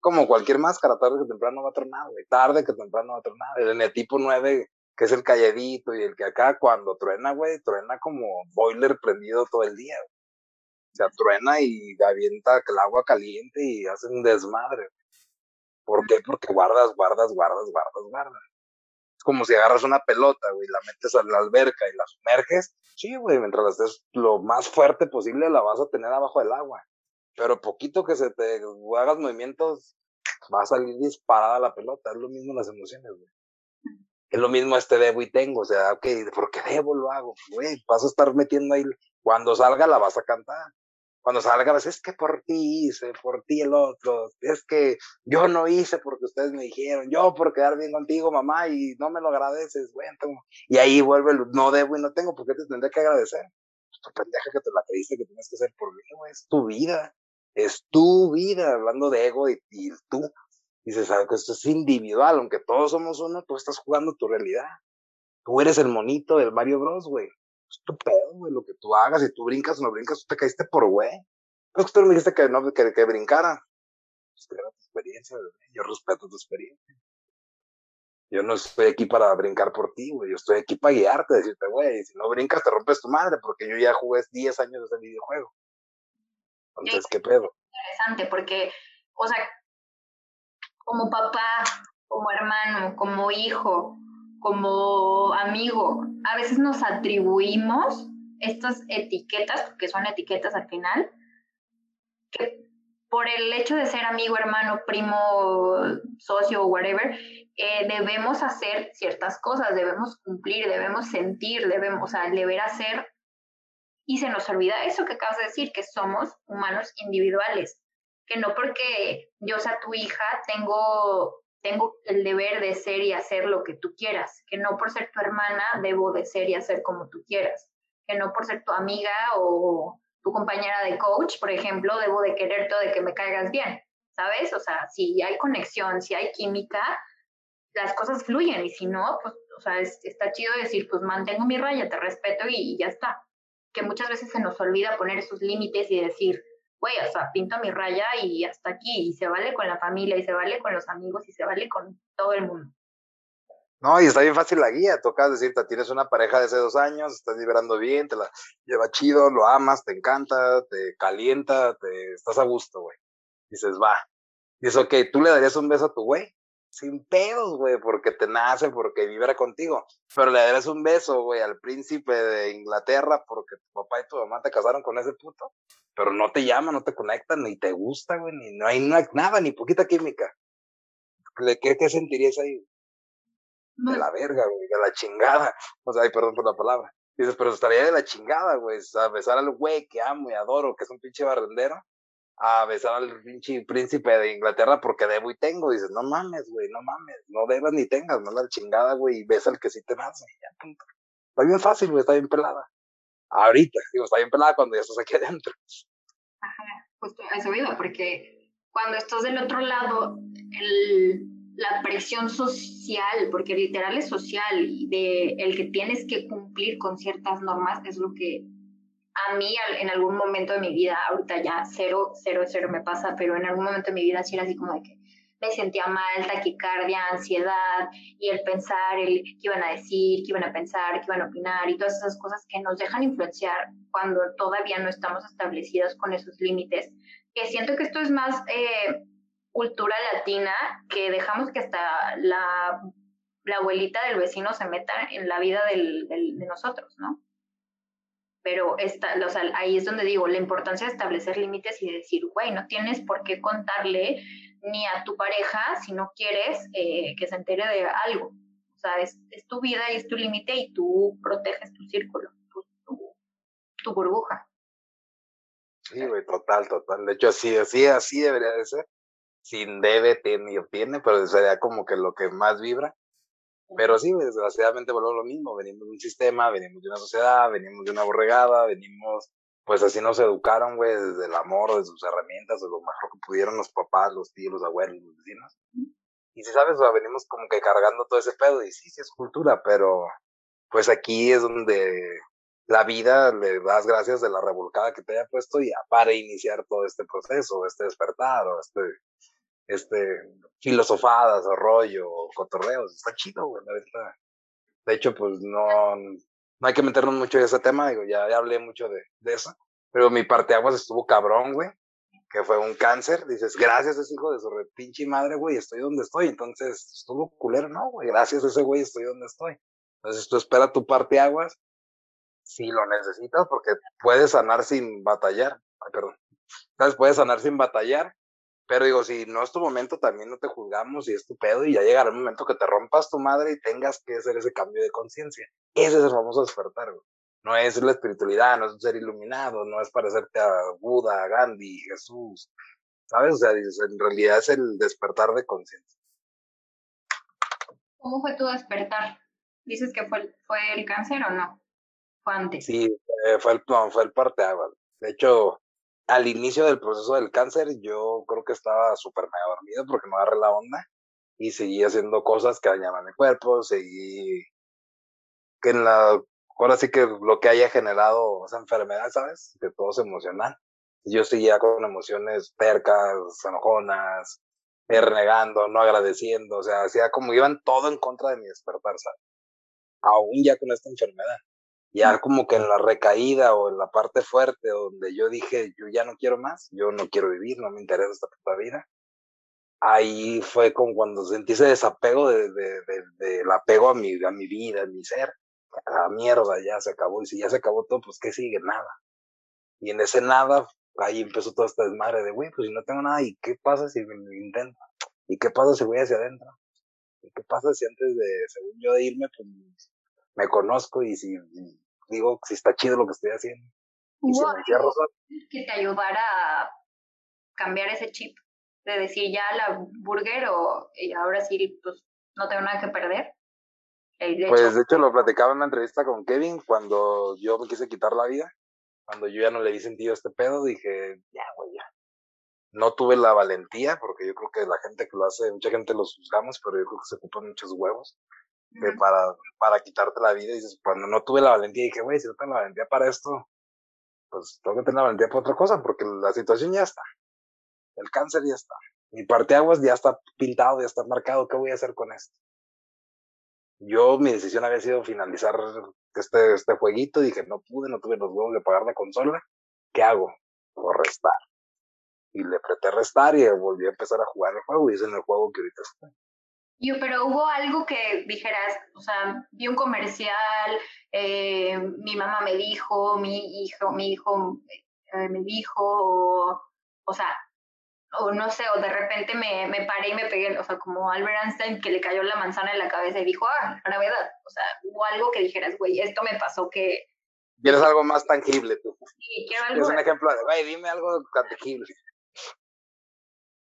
Como cualquier máscara, tarde que temprano va a tronar, güey. Tarde que temprano va a tronar. El eneatipo 9 que es el calladito y el que acá cuando truena, güey, truena como boiler prendido todo el día. O sea, truena y avienta el agua caliente y hace un desmadre. ¿Por qué? Porque guardas, guardas, guardas, guardas, guardas. Es como si agarras una pelota, güey, la metes a la alberca y la sumerges. Sí, güey, mientras la estés lo más fuerte posible la vas a tener abajo del agua. Pero poquito que se te hagas movimientos, va a salir disparada la pelota. Es lo mismo las emociones, güey es lo mismo este debo y tengo, o sea, ok, ¿por qué debo lo hago? Güey, vas a estar metiendo ahí, cuando salga la vas a cantar. Cuando salga, vas, es que por ti hice, por ti el otro, es que yo no hice porque ustedes me dijeron, yo por quedar bien contigo, mamá, y no me lo agradeces, güey, y ahí vuelve el no debo y no tengo, ¿por qué te tendré que agradecer? Tu pendeja que te la creíste que tienes que hacer por mí, güey, es tu vida, es tu vida, hablando de ego y, y tú, Dices, sabes que esto es individual, aunque todos somos uno, tú estás jugando tu realidad. Tú eres el monito del Mario Bros, güey. Es tu pedo, güey, lo que tú hagas, si tú brincas o no brincas, tú te caíste por güey. Es que tú me dijiste que no, que, que brincara. Pues tu experiencia, güey. Yo respeto tu experiencia. Yo no estoy aquí para brincar por ti, güey. Yo estoy aquí para guiarte, decirte, güey, si no brincas te rompes tu madre, porque yo ya jugué 10 años de ese videojuego. Entonces, ¿qué pedo? Interesante, porque, o sea, como papá, como hermano, como hijo, como amigo, a veces nos atribuimos estas etiquetas, porque son etiquetas al final, que por el hecho de ser amigo, hermano, primo, socio o whatever, eh, debemos hacer ciertas cosas, debemos cumplir, debemos sentir, debemos, o sea, deber hacer. Y se nos olvida eso que acabas de decir, que somos humanos individuales, que no porque yo sea tu hija tengo, tengo el deber de ser y hacer lo que tú quieras, que no por ser tu hermana debo de ser y hacer como tú quieras, que no por ser tu amiga o tu compañera de coach, por ejemplo, debo de quererte o de que me caigas bien, ¿sabes? O sea, si hay conexión, si hay química, las cosas fluyen y si no, pues, o sea, está chido decir, pues mantengo mi raya, te respeto y, ya está. Que muchas veces se nos olvida poner esos límites y decir, güey, o sea, pinto mi raya y hasta aquí, y se vale con la familia, y se vale con los amigos, y se vale con todo el mundo. No, y está bien fácil la guía. Tocas decirte, tienes una pareja de hace dos años, estás liberando bien, te la lleva chido, lo amas, te encanta, te calienta, te estás a gusto, güey. Dices, va. Dices, ok, ¿tú le darías un beso a tu güey? Sin pedos, güey, porque te nace, porque vibra contigo. Pero le darías un beso, güey, al príncipe de Inglaterra porque tu papá y tu mamá te casaron con ese puto. Pero no te llama, no te conectan, ni te gusta, güey, ni no hay nada, ni poquita química. ¿Qué, qué sentirías ahí? de la verga, güey, de la chingada. O sea, ay, perdón por la palabra. Dices, pero estaría de la chingada, güey, a besar al güey que amo y adoro, que es un pinche barrendero, a besar al pinche príncipe de Inglaterra porque debo y tengo. Dices, no mames, güey, no mames, no debas ni tengas, no la chingada, güey, y besa al que sí te nace. Ya, punto. Está bien fácil, güey, está bien pelada. Ahorita, digo, está bien pelada cuando ya estás aquí adentro. Ajá, justo eso iba, porque cuando estás del otro lado, el la presión social, porque literal es social, y de el que tienes que cumplir con ciertas normas es lo que a mí en algún momento de mi vida, ahorita ya cero, cero, cero me pasa, pero en algún momento de mi vida sí era así como de que me sentía mal, taquicardia, ansiedad, y el pensar, el qué iban a decir, qué iban a pensar, qué iban a opinar, y todas esas cosas que nos dejan influenciar cuando todavía no estamos establecidos con esos límites, que siento que esto es más... Eh, cultura latina que dejamos que hasta la, la abuelita del vecino se meta en la vida de nosotros, ¿no? Pero esta, o sea, ahí es donde digo, la importancia de establecer límites y de decir, güey, no tienes por qué contarle ni a tu pareja si no quieres eh, que se entere de algo. O sea, es, es tu vida y es tu límite y tú proteges tu círculo, tu, tu, tu burbuja. Sí, güey, total, total. De hecho, así, así, así debería de ser sin debe, tiene y obtiene, pero sería como que lo que más vibra. Pero sí, desgraciadamente volvemos lo mismo, venimos de un sistema, venimos de una sociedad, venimos de una borregada, venimos, pues así nos educaron, güey, desde el amor, de sus herramientas, de lo mejor que pudieron los papás, los tíos, los abuelos, los vecinos. Y si sabes, o venimos como que cargando todo ese pedo, y sí, sí es cultura, pero pues aquí es donde la vida le das gracias de la revolcada que te haya puesto ya para iniciar todo este proceso, este despertar o este este, filosofadas o rollo o cotorreos. Está chido, güey, la. De hecho, pues no, no hay que meternos mucho en ese tema, digo, ya, ya hablé mucho de, de eso. Pero mi parte aguas estuvo cabrón, güey, que fue un cáncer. Dices, gracias a ese hijo de su pinche madre, güey, estoy donde estoy. Entonces, estuvo culero, ¿no, güey? Gracias a ese güey estoy donde estoy. Entonces, tú espera tu parte aguas si lo necesitas, porque puedes sanar sin batallar. Ay, perdón. Entonces, puedes sanar sin batallar pero digo, si no es tu momento, también no te juzgamos y es tu pedo y ya llegará el momento que te rompas tu madre y tengas que hacer ese cambio de conciencia. Ese es el famoso despertar, güey. No es la espiritualidad, no es un ser iluminado, no es parecerte a Buda, Gandhi, Jesús. ¿Sabes? O sea, en realidad es el despertar de conciencia. ¿Cómo fue tu despertar? ¿Dices que fue, fue el cáncer o no? ¿Fue antes? Sí, fue el, no, fue el parteaguas. De hecho, al inicio del proceso del cáncer, yo creo que estaba súper mega dormido porque no agarré la onda y seguí haciendo cosas que dañaban mi cuerpo, seguí que en la, ahora sí que lo que haya generado esa enfermedad, ¿sabes? Que todo es emocional. Yo seguía con emociones percas, enojonas, renegando, no agradeciendo, o sea, hacía como iban todo en contra de mi despertar, ¿sabes? Aún ya con esta enfermedad. Ya como que en la recaída o en la parte fuerte donde yo dije, yo ya no quiero más, yo no quiero vivir, no me interesa esta puta vida. Ahí fue como cuando sentí ese desapego de, de, del apego a mi, a mi vida, a mi ser. A mierda, ya se acabó. Y si ya se acabó todo, pues ¿qué sigue? Nada. Y en ese nada, ahí empezó toda esta desmadre de, güey, pues si no tengo nada, ¿y qué pasa si me intento? ¿Y qué pasa si voy hacia adentro? ¿Y qué pasa si antes de, según yo, de irme, pues me conozco y si digo si está chido lo que estoy haciendo? Y si me que te ayudara a cambiar ese chip de decir ya la burger o ahora sí, pues no tengo nada que perder. pues de hecho lo platicaba en una entrevista con Kevin cuando yo me quise quitar la vida, cuando yo ya no le di sentido a este pedo, dije, ya, güey, ya no tuve la valentía, porque yo creo que la gente que lo hace, mucha gente los juzgamos, pero yo creo que se ocupan muchos huevos para, para quitarte la vida. Y dices, cuando no tuve la valentía, dije, güey, si no tengo la valentía para esto, pues tengo que tener la valentía para otra cosa, porque la situación ya está. El cáncer ya está. Mi parteaguas ya está pintado, ya está marcado. ¿Qué voy a hacer con esto? Yo, mi decisión había sido finalizar este, este jueguito. Dije, no pude, no tuve los huevos de pagar la consola. ¿Qué hago? O restar y le apreté restar y volví a empezar a jugar el juego y es en el juego que ahorita está. Yo, pero hubo algo que dijeras, o sea, vi un comercial, eh, mi mamá me dijo, mi hijo, mi hijo eh, me dijo, o, o sea, o no sé, o de repente me, me paré y me pegué, o sea, como Albert Einstein que le cayó la manzana en la cabeza y dijo, ah, gravedad, o sea, hubo algo que dijeras, güey, esto me pasó que... Quieres algo más tangible tú. Sí, quiero algo... Es un ejemplo de, güey, dime algo tangible.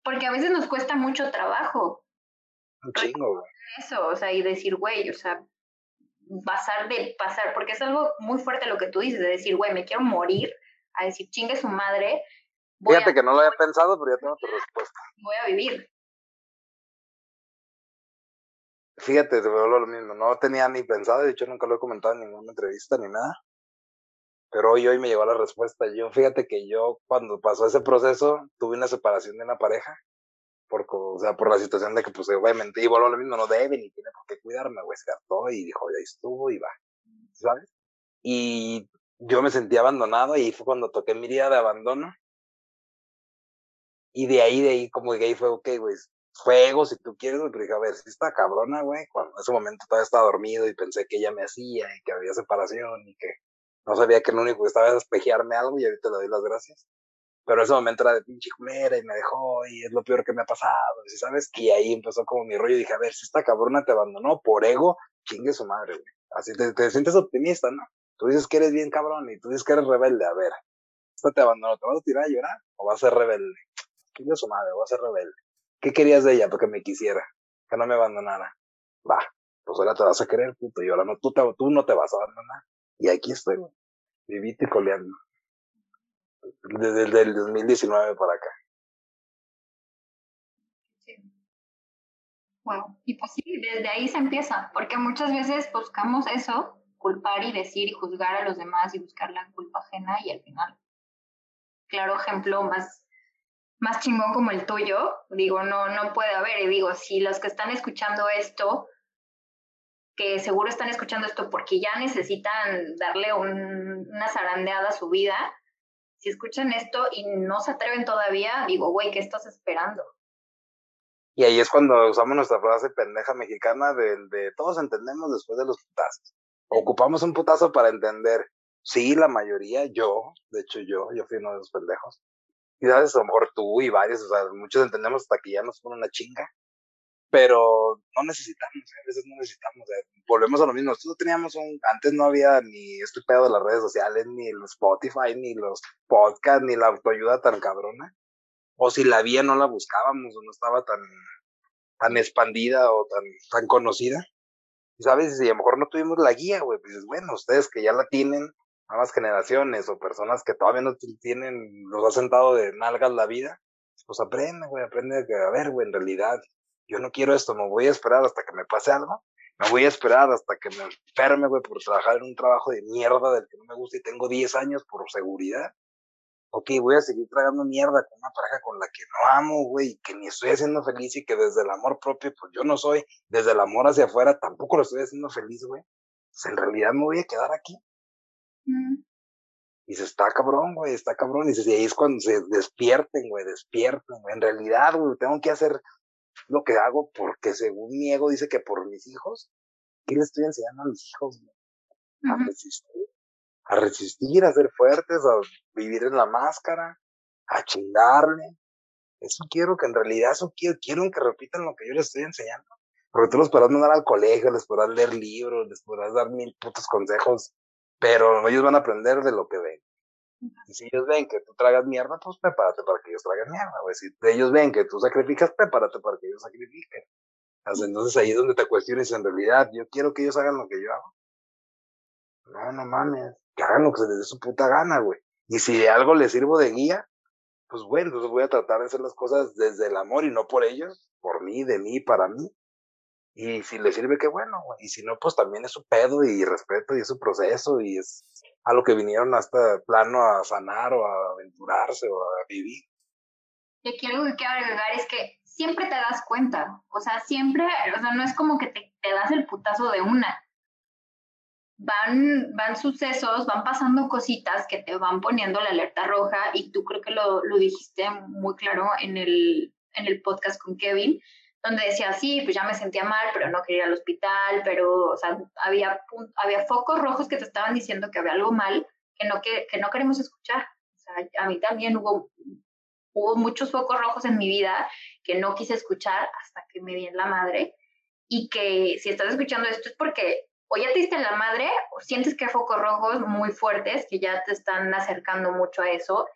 Porque a veces nos cuesta mucho trabajo. Un chingo, güey. Eso, o sea, y decir, güey, o sea, pasar de pasar, porque es algo muy fuerte lo que tú dices, de decir, güey, me quiero morir, a decir, chingue su madre. Fíjate que no lo había pensado, pero ya tengo tu respuesta. Voy a vivir. Fíjate, te veo lo mismo, no tenía ni pensado, de hecho nunca lo he comentado en ninguna entrevista ni nada. Pero hoy, hoy me llegó la respuesta. Yo, fíjate que yo, cuando pasó ese proceso, tuve una separación de una pareja. Por, o sea, por la situación de que, pues, obviamente, y a lo mismo, no debe ni tiene por qué cuidarme, güey, se gastó y dijo, ya estuvo y va, ¿sabes? Y yo me sentí abandonado y fue cuando toqué mi día de abandono. Y de ahí, de ahí, como que ahí fue, ok, güey, fue ego si tú quieres, pero dije, a ver, si está cabrona, güey, cuando en ese momento todavía estaba dormido y pensé que ella me hacía y que había separación y que no sabía que lo único que estaba era despejearme algo y ahorita le doy las gracias. Pero en ese momento era de pinche mera y me dejó y es lo peor que me ha pasado, ¿sabes? Y ahí empezó como mi rollo y dije, a ver, si esta cabrona te abandonó por ego, chingue su madre, güey. Así te, te sientes optimista, ¿no? Tú dices que eres bien cabrón y tú dices que eres rebelde, a ver, esta te abandonó, ¿te vas a tirar a llorar o vas a ser rebelde? Chingue su madre, voy a ser rebelde. ¿Qué querías de ella? Porque me quisiera, que no me abandonara. Va, pues ahora te vas a querer, puto, y ahora no, tú, te, tú no te vas a abandonar. Y aquí estoy, vivite coleando. Desde el 2019 para acá. Wow. Y pues sí, desde ahí se empieza, porque muchas veces buscamos eso, culpar y decir y juzgar a los demás y buscar la culpa ajena y al final, claro ejemplo más, más chingón como el tuyo, digo, no, no puede haber. Y digo, si los que están escuchando esto que seguro están escuchando esto porque ya necesitan darle una zarandeada a su vida, si escuchan esto y no se atreven todavía, digo, güey, ¿qué estás esperando? Y ahí es cuando usamos nuestra frase pendeja mexicana del de todos entendemos después de los putazos. Ocupamos un putazo para entender. Sí, la mayoría, yo, de hecho yo, yo fui uno de los pendejos. Y sabes, a lo mejor tú y varios, o sea, muchos entendemos hasta que ya nos ponen una chinga pero no necesitamos, a veces no necesitamos. volvemos a lo mismo. Nosotros teníamos un, antes no había ni este pedo de las redes sociales, ni el Spotify, ni los podcasts, ni la autoayuda tan cabrona. O si la había, no la buscábamos, o no estaba tan, tan expandida o tan, tan conocida. ¿Sabes? Y a lo mejor no tuvimos la guía, güey. Pues bueno, ustedes que ya la tienen, nuevas generaciones o personas que todavía no tienen, los ha sentado de nalgas la vida, pues aprende, güey, aprende a ver, güey, en realidad yo no quiero esto, me voy a esperar hasta que me pase algo, me voy a esperar hasta que me enferme, güey, por trabajar en un trabajo de mierda del que no me gusta y tengo 10 años por seguridad. ok, voy a seguir tragando mierda con una pareja con la que no amo, güey, que ni estoy haciendo feliz y que desde el amor propio, pues yo no soy, desde el amor hacia afuera tampoco lo estoy haciendo feliz, güey. Pues en realidad me voy a quedar aquí. Y se está cabrón, güey, está cabrón. Y, ahí es cuando se despierten, güey, despierten, güey. En realidad, güey, tengo que hacer lo que hago porque según mi ego dice que por mis hijos, ¿qué le estoy enseñando a mis hijos? A resistir, a resistir, a ser fuertes, a vivir en la máscara, a chingarle. Eso quiero que en realidad, eso quiero, quiero que repitan lo que yo les estoy enseñando. Porque tú los podrás mandar al colegio, les podrás leer libros, les podrás dar mil putos consejos pero ellos van a aprender de lo que ven. Y si ellos ven que tú tragas mierda, pues prepárate para que ellos traigan mierda, güey. Si ellos ven que tú sacrificas, prepárate para que ellos sacrifiquen. Entonces ahí es donde te cuestiones en realidad, yo quiero que ellos hagan lo que yo hago. No, no mames, que hagan lo que se les dé su puta gana, güey. Y si de algo les sirvo de guía, pues bueno, entonces voy a tratar de hacer las cosas desde el amor y no por ellos, por mí, de mí, para mí. Y si le sirve, qué bueno, güey. Y si no, pues también es su pedo y respeto y es su proceso y es a lo que vinieron hasta plano a sanar o a aventurarse o a vivir. Y aquí algo que quiero agregar es que siempre te das cuenta. O sea, siempre, o sea, no es como que te, te das el putazo de una. Van, van sucesos, van pasando cositas que te van poniendo la alerta roja y tú creo que lo, lo dijiste muy claro en el, en el podcast con Kevin, donde decía, sí, pues ya me sentía mal, pero no quería ir al hospital, pero, o sea, había, había focos rojos que te estaban diciendo que había algo mal que no, que, que no queremos escuchar. O sea, a mí también hubo, hubo muchos focos rojos en mi vida que no quise escuchar hasta que me di en la madre y que si estás escuchando esto es porque o ya te diste en la madre o sientes que hay focos rojos muy fuertes que ya te están acercando mucho a eso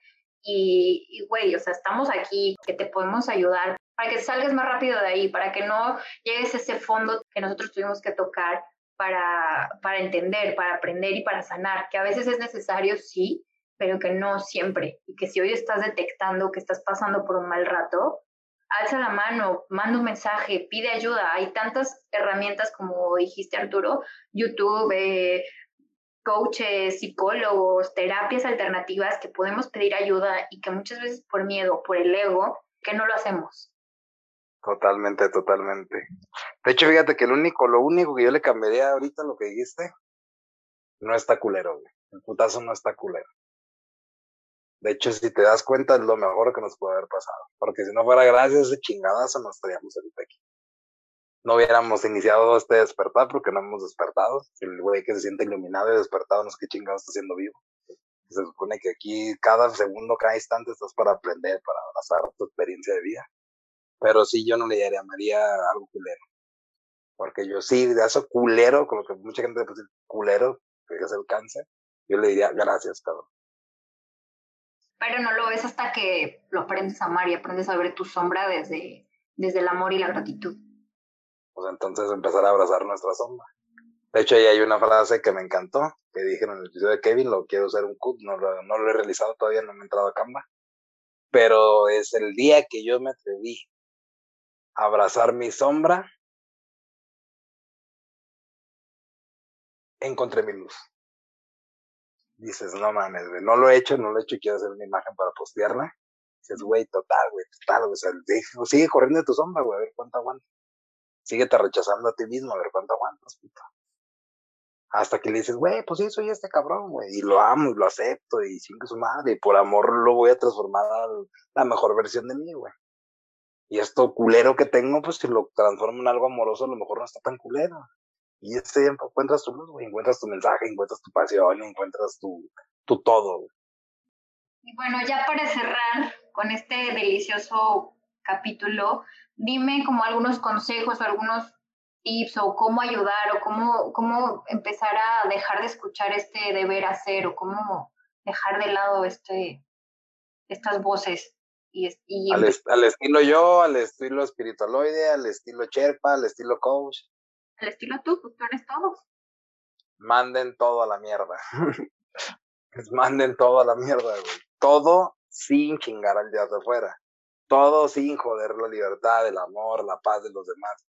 y, güey, o sea, estamos aquí, que te podemos ayudar para que salgas más rápido de ahí, para que no llegues a ese fondo que nosotros tuvimos que tocar para, para entender, para aprender y para sanar, que a veces es necesario, sí, pero que no siempre. Y que si hoy estás detectando que estás pasando por un mal rato, alza la mano, manda un mensaje, pide ayuda. Hay tantas herramientas como dijiste Arturo, YouTube, eh, coaches, psicólogos, terapias alternativas que podemos pedir ayuda y que muchas veces por miedo, por el ego, que no lo hacemos. Totalmente, totalmente. De hecho, fíjate que el único, lo único que yo le cambiaría ahorita lo que dijiste, no está culero, güey. El putazo no está culero. De hecho, si te das cuenta, es lo mejor que nos puede haber pasado. Porque si no fuera gracias a ese chingadazo, no estaríamos ahorita aquí. No hubiéramos iniciado este despertar porque no hemos despertado. El güey que se siente iluminado y despertado no sé qué chingado está haciendo vivo. Se supone que aquí cada segundo, cada instante estás para aprender, para abrazar tu experiencia de vida. Pero sí, yo no le llamaría algo culero. Porque yo sí, de eso culero, con lo que mucha gente le puede culero, que es el cáncer, yo le diría gracias, cabrón. Pero no lo ves hasta que lo aprendes a amar y aprendes a ver tu sombra desde, desde el amor y la gratitud. Pues entonces empezar a abrazar nuestra sombra. De hecho, ahí hay una frase que me encantó, que dije en el episodio de Kevin, lo quiero hacer un cut, no lo, no lo he realizado todavía, no me he entrado a Canva. Pero es el día que yo me atreví abrazar mi sombra, encontré mi luz. Dices, no mames, no lo he hecho, no lo he hecho, quiero hacer una imagen para postearla. Dices, güey, total, güey, total, o sea, sigue corriendo de tu sombra, güey, a ver cuánto aguanta. Síguete rechazando a ti mismo, a ver cuánto aguantas, puto. Hasta que le dices, güey, pues sí, soy este cabrón, güey, y lo amo y lo acepto, y sin su madre, y por amor lo voy a transformar a la mejor versión de mí, güey. Y esto culero que tengo, pues si lo transformo en algo amoroso, a lo mejor no está tan culero. Y ese encuentras tu luz, güey, encuentras tu mensaje, encuentras tu pasión, encuentras tu, tu todo. Y bueno, ya para cerrar con este delicioso capítulo, dime como algunos consejos o algunos tips o cómo ayudar o cómo, cómo empezar a dejar de escuchar este deber hacer o cómo dejar de lado este, estas voces al, estilo yo, al estilo espiritualoide, al estilo Sherpa, al estilo coach. Al estilo tú, pues tú eres todos. Manden todo a la mierda. manden todo a la mierda, güey. Todo sin chingar al día de afuera. Todo sin joder la libertad, el amor, la paz de los demás.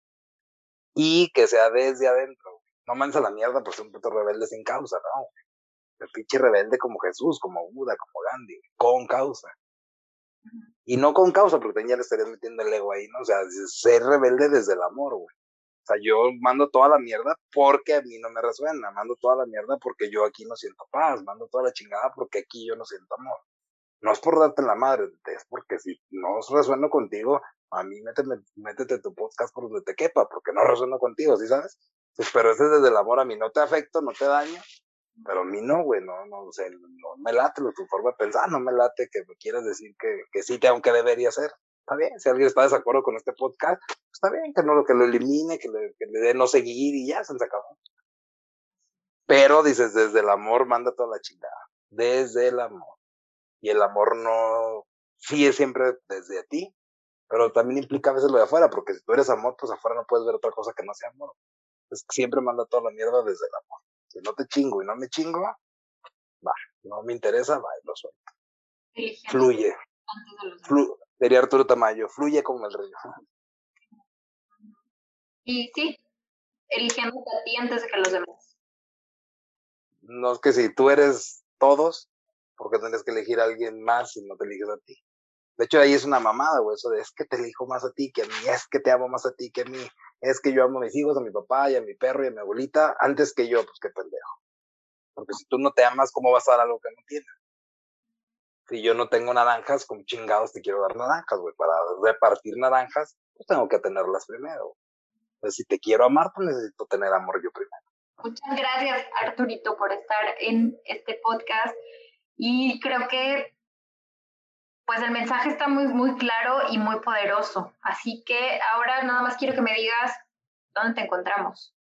Y que sea desde adentro. No mandes a la mierda por ser un puto rebelde sin causa, ¿no? El pinche rebelde como Jesús, como Buda, como Gandhi, con causa. Y no con causa, porque ya le estarías metiendo el ego ahí, ¿no? O sea, ser rebelde desde el amor, güey. O sea, yo mando toda la mierda porque a mí no me resuena, mando toda la mierda porque yo aquí no siento paz, mando toda la chingada porque aquí yo no siento amor. No es por darte la madre, es porque si no resueno contigo, a mí métete, métete tu podcast por donde te quepa, porque no resueno contigo, ¿sí sabes? Pues, pero ese es desde el amor, a mí no te afecto, no te daño, pero a mí no, güey, no, no, o sea, no me late tu forma de pensar, no me late que me quieras decir que, que sí, te, aunque debería ser está bien, si alguien está de desacuerdo con este podcast, está bien, que no lo que lo elimine, que le, que le dé no seguir y ya se acabó. Pero dices, desde el amor manda toda la chingada, desde el amor. Y el amor no sí es siempre desde ti, pero también implica a veces lo de afuera, porque si tú eres amor, pues afuera no puedes ver otra cosa que no sea amor. Entonces siempre manda toda la mierda desde el amor. Si no te chingo y no me chingo, va, no me interesa, va, lo suelto. Fluye. Flu Sería Arturo Tamayo, fluye con el río. Y sí, eligiendo a ti antes de que los demás. No es que si tú eres todos, porque tendrías que elegir a alguien más si no te eliges a ti. De hecho, ahí es una mamada, güey, eso de es que te elijo más a ti que a mí, es que te amo más a ti que a mí, es que yo amo a mis hijos, a mi papá y a mi perro y a mi abuelita antes que yo, pues qué pendejo. Porque si tú no te amas, ¿cómo vas a dar algo que no tienes? si yo no tengo naranjas, ¿cómo chingados te quiero dar naranjas, güey? Para repartir naranjas, pues tengo que tenerlas primero. Entonces, si te quiero amar, pues necesito tener amor yo primero. Muchas gracias, Arturito, por estar en este podcast. Y creo que pues el mensaje está muy, muy claro y muy poderoso. Así que ahora nada más quiero que me digas dónde te encontramos.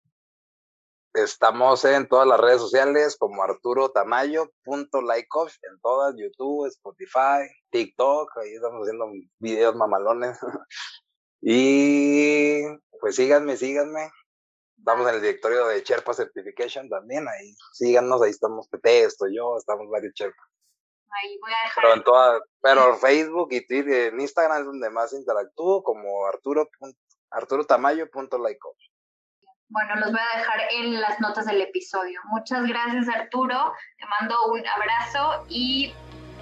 Estamos en todas las redes sociales como Arturo Tamayo, punto en todas, YouTube, Spotify, TikTok, ahí estamos haciendo videos mamalones. y pues síganme, síganme. Estamos en el directorio de Sherpa Certification también, ahí síganos, ahí estamos Pepe, estoy yo, estamos varios Sherpas. Ahí voy a dejar. Pero en todas, pero Facebook y Twitter, en Instagram es donde más interactúo, como Arturo, Arturo Tamayo, punto bueno, los voy a dejar en las notas del episodio. Muchas gracias Arturo, te mando un abrazo y,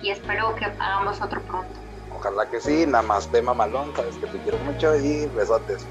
y espero que hagamos otro pronto. Ojalá que sí, nada más tema malón, sabes que te quiero mucho y besotes.